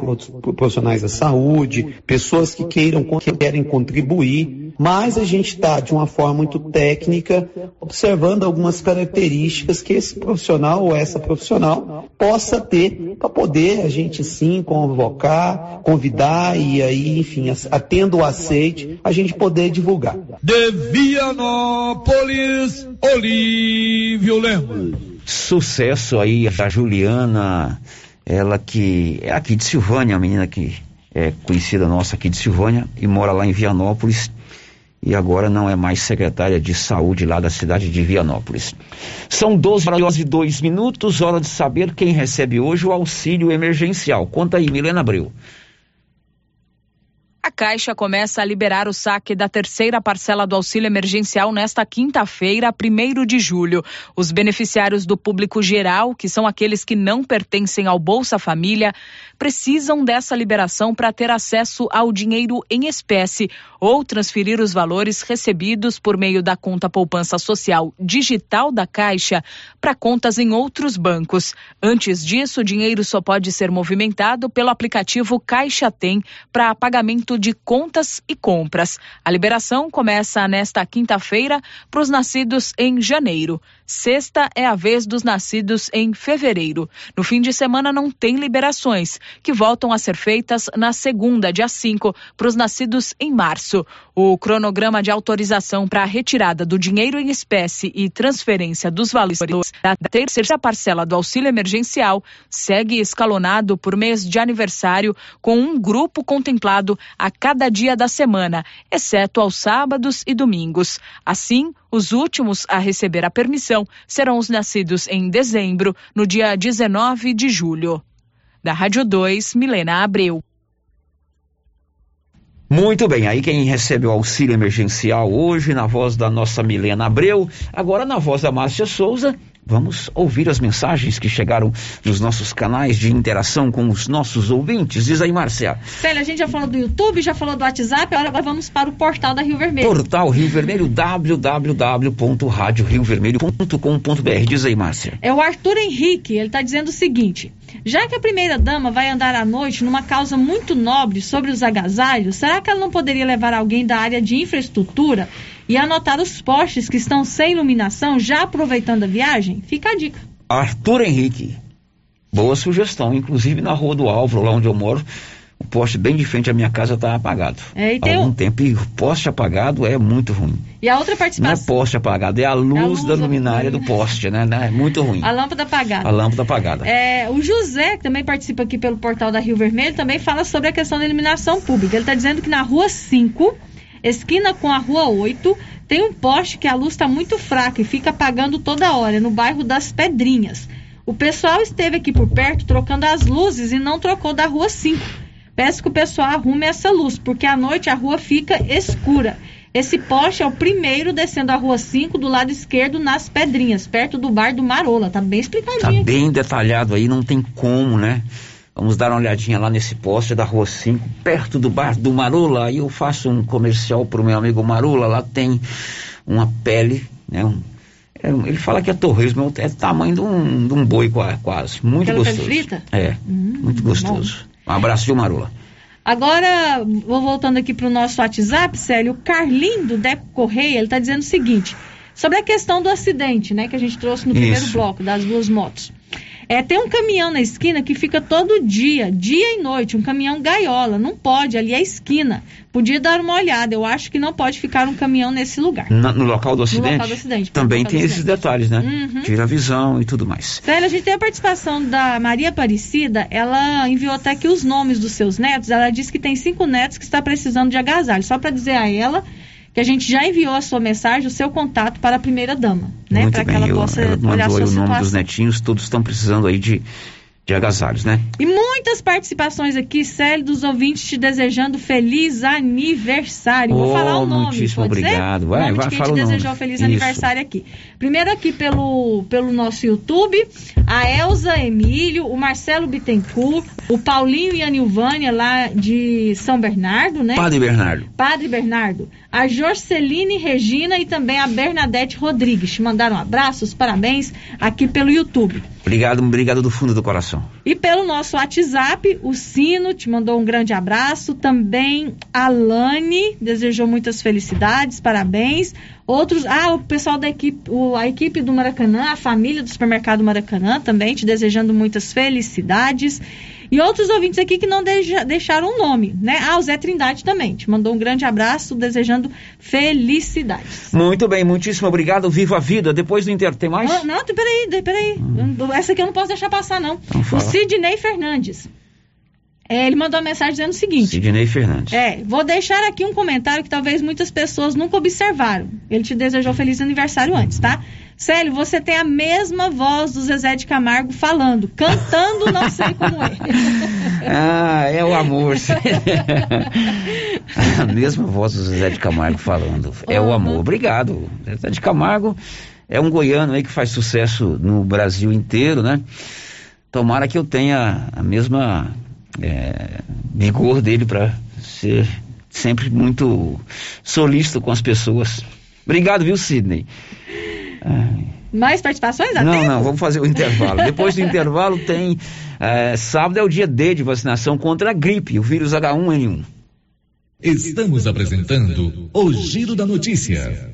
profissionais da saúde, pessoas que queiram, que querem contribuir, mas a gente está de uma forma muito técnica observando algumas características que esse profissional ou essa profissional possa ter para poder a gente sim convocar, convidar e aí, enfim, atendo o aceite, a gente poder divulgar. De Vianópolis, Olívio Lemos sucesso aí a Juliana, ela que é aqui de Silvânia, a menina que é conhecida nossa aqui de Silvânia e mora lá em Vianópolis e agora não é mais secretária de saúde lá da cidade de Vianópolis. São 12 horas e 2 minutos, hora de saber quem recebe hoje o auxílio emergencial. Conta aí, Milena Abreu. A Caixa começa a liberar o saque da terceira parcela do auxílio emergencial nesta quinta-feira, 1 de julho. Os beneficiários do público geral, que são aqueles que não pertencem ao Bolsa Família, precisam dessa liberação para ter acesso ao dinheiro em espécie ou transferir os valores recebidos por meio da conta poupança social digital da Caixa para contas em outros bancos. Antes disso, o dinheiro só pode ser movimentado pelo aplicativo Caixa Tem para pagamento de contas e compras. A liberação começa nesta quinta-feira para os nascidos em janeiro. Sexta é a vez dos nascidos em fevereiro. No fim de semana não tem liberações, que voltam a ser feitas na segunda, dia 5, para os nascidos em março. O cronograma de autorização para a retirada do dinheiro em espécie e transferência dos valores da terceira parcela do auxílio emergencial segue escalonado por mês de aniversário, com um grupo contemplado a cada dia da semana, exceto aos sábados e domingos. Assim, os últimos a receber a permissão serão os nascidos em dezembro, no dia 19 de julho. Da Rádio 2, Milena Abreu. Muito bem, aí quem recebe o auxílio emergencial hoje, na voz da nossa Milena Abreu, agora na voz da Márcia Souza, Vamos ouvir as mensagens que chegaram nos nossos canais de interação com os nossos ouvintes. Diz aí, Márcia. Célia, a gente já falou do YouTube, já falou do WhatsApp, agora vamos para o portal da Rio Vermelho. Portal Rio Vermelho, www.radioriovermelho.com.br. Diz aí, Márcia. É o Arthur Henrique, ele está dizendo o seguinte: já que a primeira dama vai andar à noite numa causa muito nobre sobre os agasalhos, será que ela não poderia levar alguém da área de infraestrutura e anotar os postes que estão sem iluminação, já aproveitando a viagem? Fica a dica. Arthur Henrique. Boa sugestão. Inclusive na Rua do Álvaro, lá onde eu moro, o poste bem de frente à minha casa está apagado. É, e tem Há algum o- tempo e o poste apagado é muito ruim. E a outra Não é participação. poste apagado, é a luz, luz da luminária do poste, né? É muito ruim. A lâmpada apagada. A lâmpada apagada. É, o José, que também participa aqui pelo portal da Rio Vermelho, também fala sobre a questão da iluminação pública. Ele está dizendo que na rua 5, esquina com a rua 8, tem um poste que a luz está muito fraca e fica apagando toda hora, no bairro das Pedrinhas. O pessoal esteve aqui por perto trocando as luzes e não trocou da rua 5. Peço que o pessoal arrume essa luz, porque à noite a rua fica escura. Esse poste é o primeiro descendo a rua 5 do lado esquerdo nas Pedrinhas, perto do bar do Marola. Tá bem explicadinho. Tá aqui. bem detalhado aí, não tem como, né? Vamos dar uma olhadinha lá nesse poste da Rua 5, perto do bar do Marula. Aí eu faço um comercial pro meu amigo Marula. Lá tem uma pele, né? Um- é ele fala que é torresmo, é o tamanho de um, de um boi qua- quase. Muito Aquela gostoso. frita? É, Hum, muito gostoso. Um abraço, viu, Marula? Agora, vou voltando aqui para o nosso WhatsApp, Célio, o Carlinho do Deco Correia, ele está dizendo o seguinte, sobre a questão do acidente, né, que a gente trouxe no primeiro Isso. bloco, das duas motos. É, tem um caminhão na esquina que fica todo dia, dia e noite, um caminhão gaiola, não pode, ali é a esquina. Podia dar uma olhada, eu acho que não pode ficar um caminhão nesse lugar. Na- no local do acidente? local do acidente, Também no tem do esses acidente. detalhes, né? Uhum. Tira a visão e tudo mais. Célia, a gente tem a participação da Maria Aparecida. Ela enviou até aqui os nomes dos seus netos. Ela disse que tem cinco netos que está precisando de agasalho. Só para dizer a ela que a gente já enviou a sua mensagem, o seu contato para a primeira dama, né? Para que ela eu- possa ela olhar a sua o nome dos netinhos, todos estão precisando aí de, de agasalhos, né? E muitas participações aqui, Célio, dos ouvintes te desejando feliz aniversário. Vou Oh, falar o nome. muitíssimo pode ser? obrigado. Vai, o nome vai, de quem fala te desejou feliz Isso. aniversário aqui. Primeiro aqui pelo, pelo nosso YouTube, a Elza Emílio, o Marcelo Bittencourt, o Paulinho e a Nilvânia lá de São Bernardo, né? Padre Bernardo. Padre Bernardo, a Jorceline Regina e também a Bernadette Rodrigues. Te mandaram abraços, parabéns aqui pelo YouTube. Obrigado, obrigado do fundo do coração. E pelo nosso WhatsApp, o Sino te mandou um grande abraço. Também a Lani desejou muitas felicidades, parabéns. Outros, ah, o pessoal da equipe, o- a equipe do Maracanã, a família do supermercado Maracanã também te desejando muitas felicidades. E outros ouvintes aqui que não deixaram o nome, né? Ah, o Zé Trindade também te mandou um grande abraço, desejando felicidades. Muito bem, muitíssimo obrigado. Viva a vida. Depois do Inter, tem mais? Ah, não, peraí, peraí. Eu- Essa aqui eu não posso deixar passar, não. o fala. Sidney Fernandes. É, ele mandou uma mensagem dizendo o seguinte. Sidney Fernandes. É, vou deixar aqui um comentário que talvez muitas pessoas nunca observaram. Ele te desejou feliz aniversário antes, tá? Célio, você tem a mesma voz do Zezé de Camargo falando, cantando não sei como é. Ah, é o amor. a mesma voz do Zé de Camargo falando. É o amor. Obrigado. Zé de Camargo é um goiano aí que faz sucesso no Brasil inteiro, né? Tomara que eu tenha a mesma é, vigor dele para ser sempre muito solícito com as pessoas. Obrigado, viu, Sidney? Mais participações? Não, tempo? não, vamos fazer o intervalo. Depois do intervalo tem. é, sábado é o dia D de vacinação contra a gripe, o vírus H1N1. Estamos apresentando o Giro da Notícia.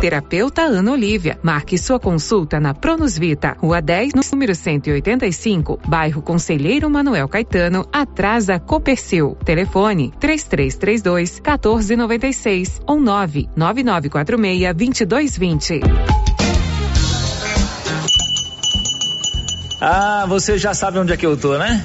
Terapeuta Ana Olivia. Marque sua consulta na Pronus Vita, Rua 10, número 185, bairro Conselheiro Manuel Caetano, atrás da Copercil. Telefone 3332 1496 ou 99946 2220. Ah, você já sabe onde é que eu tô, né?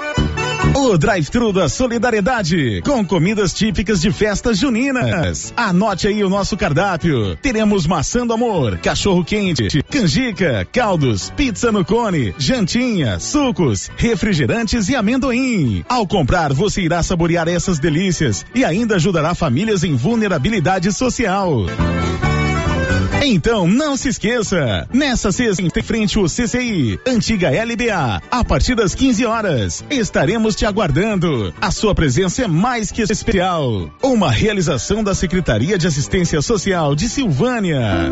O Drive-Thru da Solidariedade, com comidas típicas de festas juninas. Anote aí o nosso cardápio. Teremos maçã do amor, cachorro quente, canjica, caldos, pizza no cone, jantinha, sucos, refrigerantes e amendoim. Ao comprar, você irá saborear essas delícias e ainda ajudará famílias em vulnerabilidade social. Então não se esqueça, nessa sexta em frente ao CCI, antiga LBA, a partir das 15 horas, estaremos te aguardando. A sua presença é mais que especial. Uma realização da Secretaria de Assistência Social de Silvânia.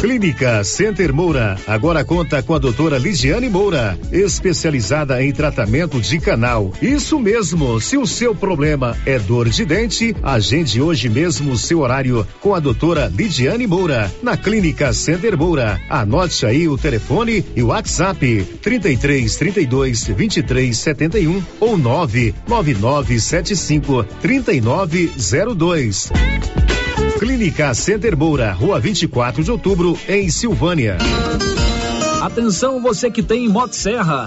Clínica Center Moura agora conta com a doutora Ligiane Moura, especializada em tratamento de canal. Isso mesmo, se o seu problema é dor de dente, agende hoje mesmo o seu horário com a doutora Lidiane Moura, na Clínica Center Moura. Anote aí o telefone e o WhatsApp 33 32 23 71 ou 99975 3902. Clínica Center Moura, Rua 24 de Outubro, em Silvânia. Atenção você que tem Motosserra.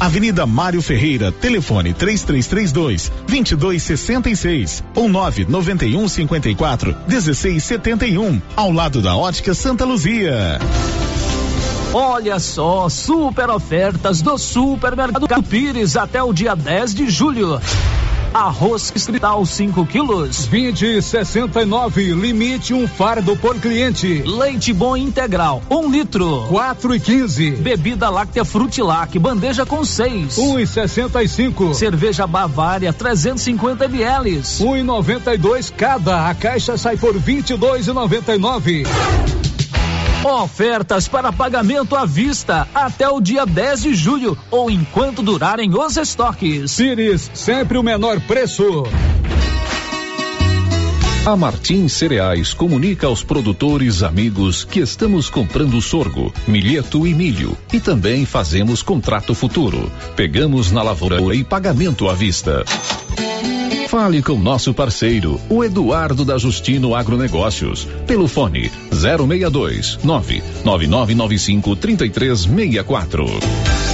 Avenida Mário Ferreira, telefone 3332 2266 ou 991 54 1671, ao lado da Ótica Santa Luzia. Olha só, super ofertas do Supermercado Pires até o dia 10 de julho. Arroz Cristal 5 quilos. 20 69, limite um fardo por cliente. Leite bom integral, 1 um litro. 4 e 15. Bebida láctea Frutilac, bandeja com 6. 1 e 65. Cerveja Bavária 350 ml. 1 e 92 cada. A caixa sai por 22 e 99. Ofertas para pagamento à vista até o dia 10 de julho ou enquanto durarem os estoques. Pires, sempre o menor preço. A Martins Cereais comunica aos produtores amigos que estamos comprando sorgo, milheto e milho e também fazemos contrato futuro. Pegamos na lavoura e pagamento à vista. Fale com nosso parceiro, o Eduardo da Justino Agronegócios, pelo fone 062 99995 3364.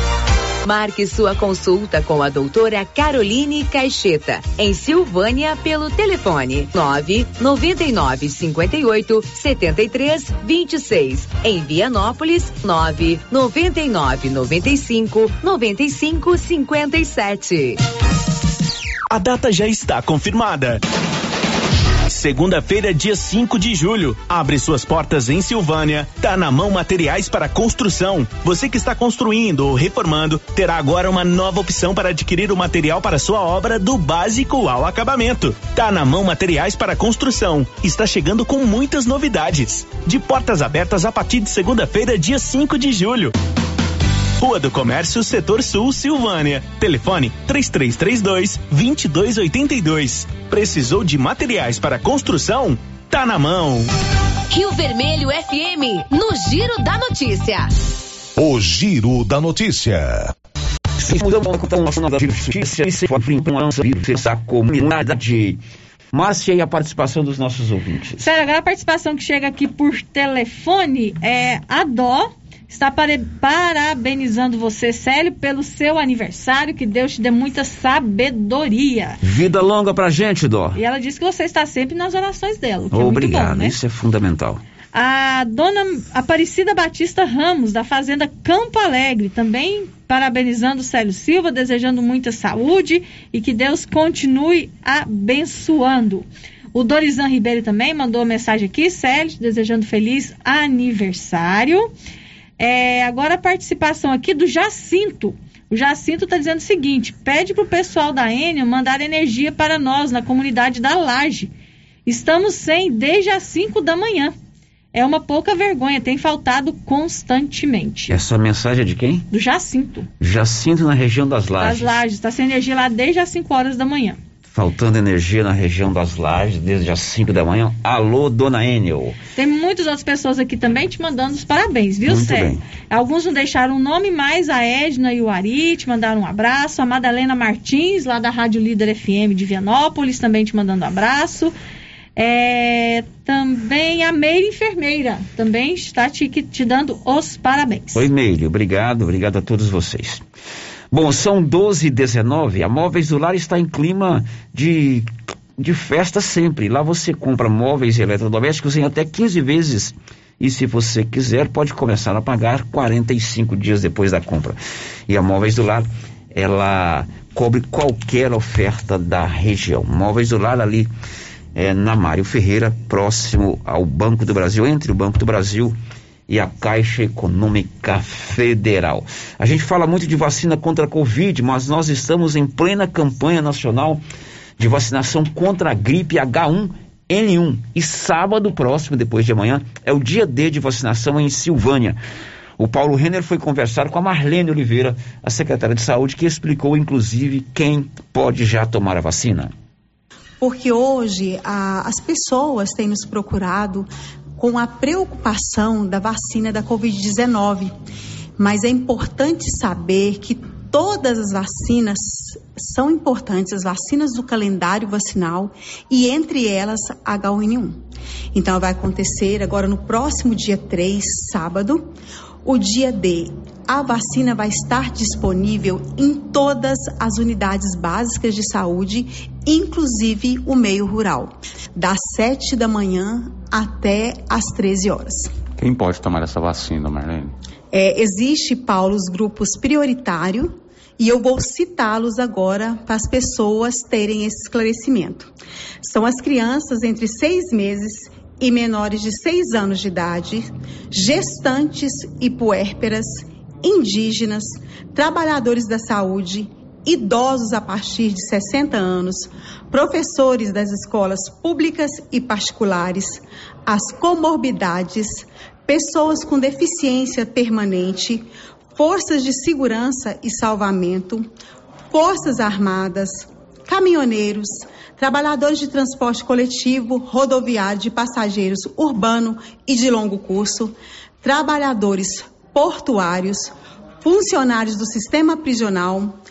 Marque sua consulta com a doutora Caroline Caixeta, em Silvânia, pelo telefone 9 99 58 73 26. Em Vianópolis, 9 99 95 95 57. A data já está confirmada. Segunda-feira, dia 5 de julho. Abre suas portas em Silvânia. Tá na mão materiais para construção. Você que está construindo ou reformando terá agora uma nova opção para adquirir o material para sua obra do básico ao acabamento. Tá na mão materiais para construção. Está chegando com muitas novidades. De portas abertas a partir de segunda-feira, dia 5 de julho. Rua do Comércio, Setor Sul, Silvânia. Telefone 3332 2282. Precisou de materiais para construção? Tá na mão. Rio Vermelho FM, no Giro da Notícia. O Giro da Notícia. Se mudou com o Nacional da Justiça e se for a comunidade. Márcia e a participação dos nossos ouvintes. Sério, agora a participação que chega aqui por telefone é a Dó está parabenizando você, Célio, pelo seu aniversário. Que Deus te dê muita sabedoria. Vida longa pra gente, Dó. E ela disse que você está sempre nas orações dela. Obrigado, é bom, né? isso é fundamental. A dona Aparecida Batista Ramos, da Fazenda Campo Alegre, também parabenizando o Célio Silva, desejando muita saúde e que Deus continue abençoando. O Dorizan Ribeiro também mandou mensagem aqui, Célio, desejando feliz aniversário. É, agora a participação aqui do Jacinto. O Jacinto está dizendo o seguinte: pede para o pessoal da Enel mandar energia para nós na comunidade da Laje. Estamos sem desde as 5 da manhã. É uma pouca vergonha, tem faltado constantemente. Essa mensagem é de quem? Do Jacinto. Jacinto na região das Lajes. Das Lajes, está sem energia lá desde as 5 horas da manhã. Faltando energia na região das lajes desde as 5 da manhã. Alô, dona Enel. Tem muitas outras pessoas aqui também te mandando os parabéns, viu, Muito Sé? bem. Alguns não deixaram o nome, mas a Edna e o Ari te mandaram um abraço. A Madalena Martins, lá da Rádio Líder FM de Vianópolis, também te mandando um abraço. É, também a Meire Enfermeira, também está te, te dando os parabéns. Oi, Meire, obrigado, obrigado a todos vocês. Bom, são 12 e 19 A Móveis do Lar está em clima de, de festa sempre. Lá você compra móveis e eletrodomésticos em até 15 vezes. E se você quiser, pode começar a pagar 45 dias depois da compra. E a Móveis do Lar, ela cobre qualquer oferta da região. Móveis do Lar ali é, na Mário Ferreira, próximo ao Banco do Brasil, entre o Banco do Brasil e a Caixa Econômica Federal. A gente fala muito de vacina contra a Covid, mas nós estamos em plena campanha nacional de vacinação contra a gripe H1N1. E sábado próximo, depois de amanhã, é o dia D de vacinação em Silvânia. O Paulo Renner foi conversar com a Marlene Oliveira, a secretária de Saúde, que explicou, inclusive, quem pode já tomar a vacina. Porque hoje a, as pessoas têm nos procurado com a preocupação da vacina da Covid-19. Mas é importante saber que todas as vacinas são importantes, as vacinas do calendário vacinal e entre elas H1N1. Então vai acontecer agora no próximo dia 3, sábado, o dia D. A vacina vai estar disponível em todas as unidades básicas de saúde, inclusive o meio rural, das 7 da manhã até as 13 horas. Quem pode tomar essa vacina, Marlene? É, existe, Paulo, os grupos prioritário e eu vou citá-los agora para as pessoas terem esse esclarecimento. São as crianças entre seis meses e menores de seis anos de idade, gestantes e puérperas, indígenas, trabalhadores da saúde, idosos a partir de 60 anos, professores das escolas públicas e particulares, as comorbidades, pessoas com deficiência permanente, forças de segurança e salvamento, forças armadas, caminhoneiros, trabalhadores de transporte coletivo, rodoviário de passageiros urbano e de longo curso, trabalhadores portuários, funcionários do sistema prisional,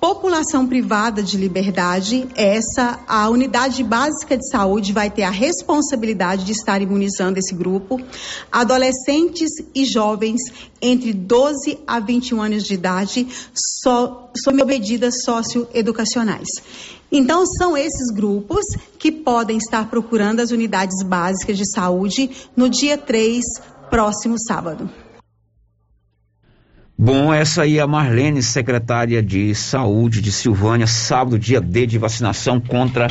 população privada de liberdade, essa a unidade básica de saúde vai ter a responsabilidade de estar imunizando esse grupo, adolescentes e jovens entre 12 a 21 anos de idade, so, sob medidas socioeducacionais. Então, são esses grupos que podem estar procurando as unidades básicas de saúde no dia 3, próximo sábado. Bom, essa aí é a Marlene, secretária de Saúde de Silvânia, sábado, dia D de vacinação contra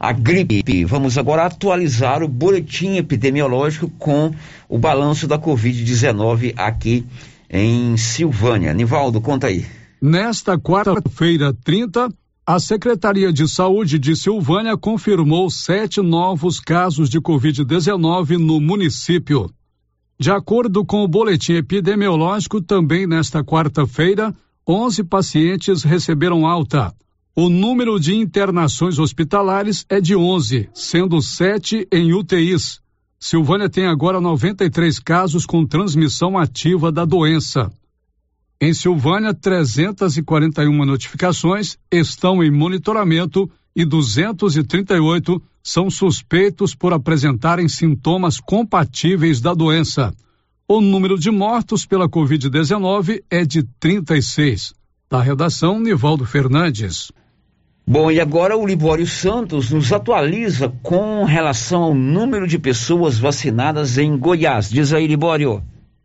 a gripe. Vamos agora atualizar o boletim epidemiológico com o balanço da Covid-19 aqui em Silvânia. Nivaldo, conta aí. Nesta quarta-feira, 30, a Secretaria de Saúde de Silvânia confirmou sete novos casos de Covid-19 no município. De acordo com o boletim epidemiológico, também nesta quarta-feira, 11 pacientes receberam alta. O número de internações hospitalares é de 11, sendo 7 em UTIs. Silvânia tem agora 93 casos com transmissão ativa da doença. Em Silvânia, 341 notificações estão em monitoramento e 238 são suspeitos por apresentarem sintomas compatíveis da doença. O número de mortos pela Covid-19 é de 36. Da redação, Nivaldo Fernandes. Bom, e agora o Libório Santos nos atualiza com relação ao número de pessoas vacinadas em Goiás. Diz aí, Libório.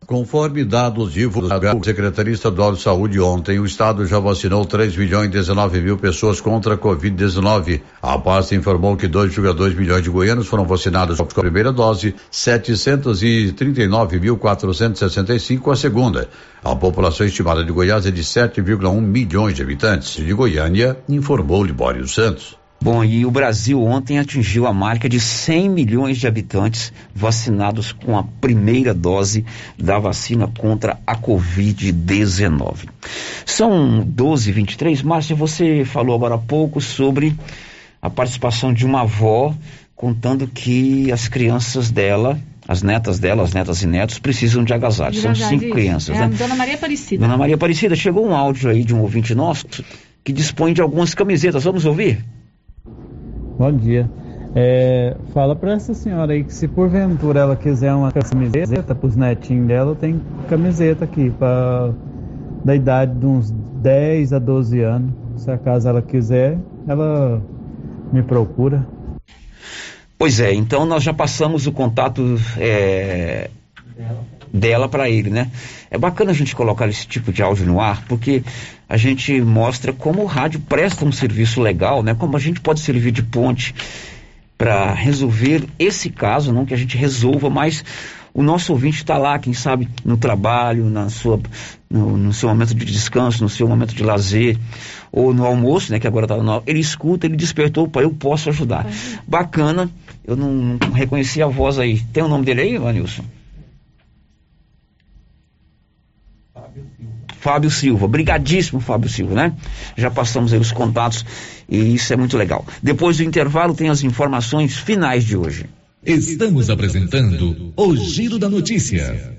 Conforme dados divulgados pela Secretaria Estadual de Saúde ontem, o estado já vacinou 3 milhões e 19 mil pessoas contra a Covid-19. A pasta informou que 2,2 milhões de goianos foram vacinados com a primeira dose, 739.465 com a segunda. A população estimada de Goiás é de 7,1 milhões de habitantes. De Goiânia, informou Libório Santos. Bom, e o Brasil ontem atingiu a marca de 100 milhões de habitantes vacinados com a primeira dose da vacina contra a Covid-19. São 12 23 Márcia, você falou agora há pouco sobre a participação de uma avó contando que as crianças dela, as netas dela, as netas e netos, precisam de agasalhos. São cinco crianças, É né? Dona Maria Aparecida. Dona Maria Aparecida, chegou um áudio aí de um ouvinte nosso que dispõe de algumas camisetas. Vamos ouvir? Bom dia. É, fala pra essa senhora aí que se porventura ela quiser uma camiseta pros netinhos dela, tem camiseta aqui pra, da idade de uns 10 a 12 anos. Se acaso ela quiser, ela me procura. Pois é, então nós já passamos o contato é, dela para ele, né? É bacana a gente colocar esse tipo de áudio no ar, porque a gente mostra como o rádio presta um serviço legal, né? Como a gente pode servir de ponte para resolver esse caso, não que a gente resolva, mas o nosso ouvinte está lá, quem sabe, no trabalho, na sua, no, no seu momento de descanso, no seu momento de lazer, ou no almoço, né, que agora está no ele escuta, ele despertou, pai, eu posso ajudar. Bacana, eu não, não reconheci a voz aí. Tem o nome dele aí, Vanilson? Fábio Silva. Obrigadíssimo, Fábio Silva, né? Já passamos aí os contatos e isso é muito legal. Depois do intervalo tem as informações finais de hoje. Estamos apresentando o Giro da Notícia.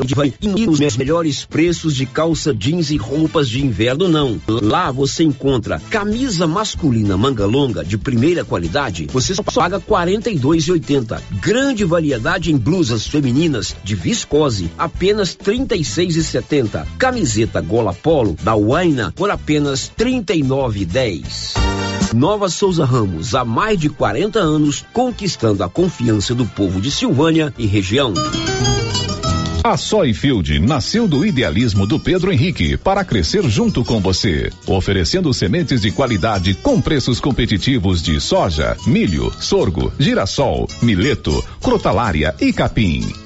Onde vai ir os melhores preços de calça jeans e roupas de inverno não. Lá você encontra camisa masculina manga longa de primeira qualidade, você só paga R$ 42,80. Grande variedade em blusas femininas de viscose, apenas R$ 36,70. Camiseta gola polo da Waina por apenas R$ 39,10. Nova Souza Ramos, há mais de 40 anos, conquistando a confiança do povo de Silvânia e região. A Soyfield nasceu do idealismo do Pedro Henrique para crescer junto com você, oferecendo sementes de qualidade com preços competitivos de soja, milho, sorgo, girassol, mileto, crotalária e capim.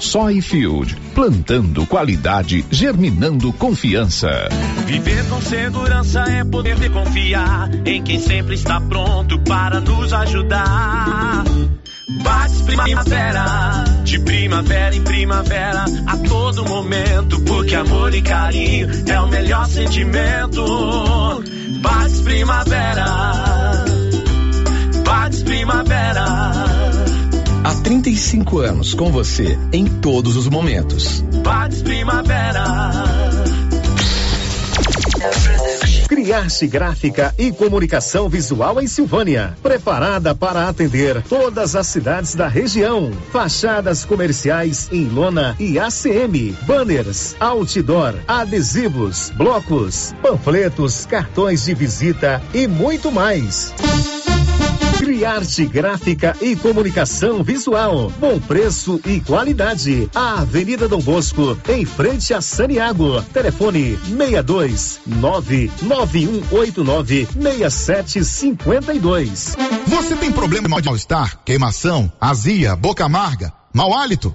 Soyfield, plantando qualidade, germinando confiança. Viver com segurança é poder confiar em quem sempre está pronto para nos ajudar. Bate primavera, de primavera em primavera, a todo momento, porque amor e carinho é o melhor sentimento. Bate primavera, bate primavera. Há 35 anos com você em todos os momentos. Bate primavera. Criarte Gráfica e Comunicação Visual em Silvânia. Preparada para atender todas as cidades da região. Fachadas comerciais em lona e ACM. Banners, outdoor, adesivos, blocos, panfletos, cartões de visita e muito mais. Criarte Gráfica e Comunicação Visual. Bom preço e qualidade. A Avenida Dom Bosco, em frente a Saniago. Telefone 62 99189 6752. Você tem problema de mal-estar, queimação, azia, boca amarga, mau hálito?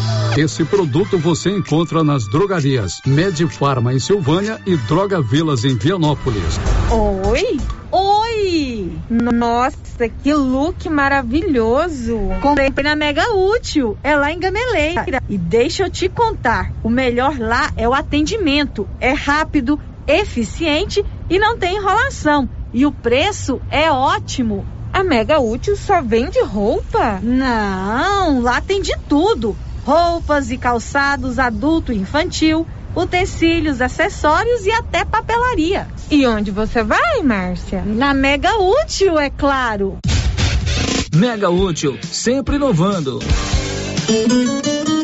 Esse produto você encontra nas drogarias Medifarma em Silvânia e Droga Vilas em Vianópolis. Oi? Oi! Nossa, que look maravilhoso! Comprei na Mega Útil, é lá em Gameleira. E deixa eu te contar, o melhor lá é o atendimento. É rápido, eficiente e não tem enrolação. E o preço é ótimo. A Mega Útil só vende roupa? Não, lá tem de tudo. Roupas e calçados adulto e infantil, utensílios, acessórios e até papelaria. E onde você vai, Márcia? Na Mega Útil, é claro. Mega útil, sempre inovando.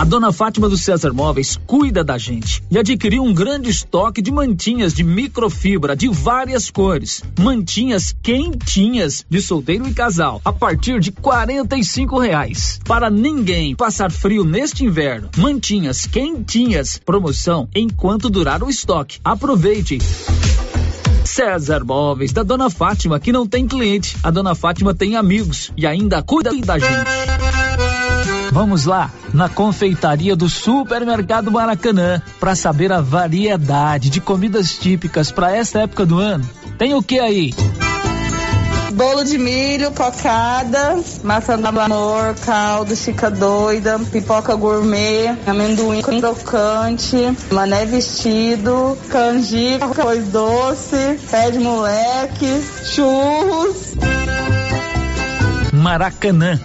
A dona Fátima do César Móveis cuida da gente e adquiriu um grande estoque de mantinhas de microfibra de várias cores. Mantinhas quentinhas de solteiro e casal a partir de cinco reais. Para ninguém passar frio neste inverno. Mantinhas quentinhas. Promoção enquanto durar o estoque. Aproveite. César Móveis, da Dona Fátima, que não tem cliente. A Dona Fátima tem amigos e ainda cuida da gente. Vamos lá, na confeitaria do Supermercado Maracanã, para saber a variedade de comidas típicas para esta época do ano. Tem o que aí? Bolo de milho, cocada, maçã do amor, caldo, chica doida, pipoca gourmet, amendoim crocante, mané vestido, canjica, arroz doce, pé de moleque, churros. Maracanã,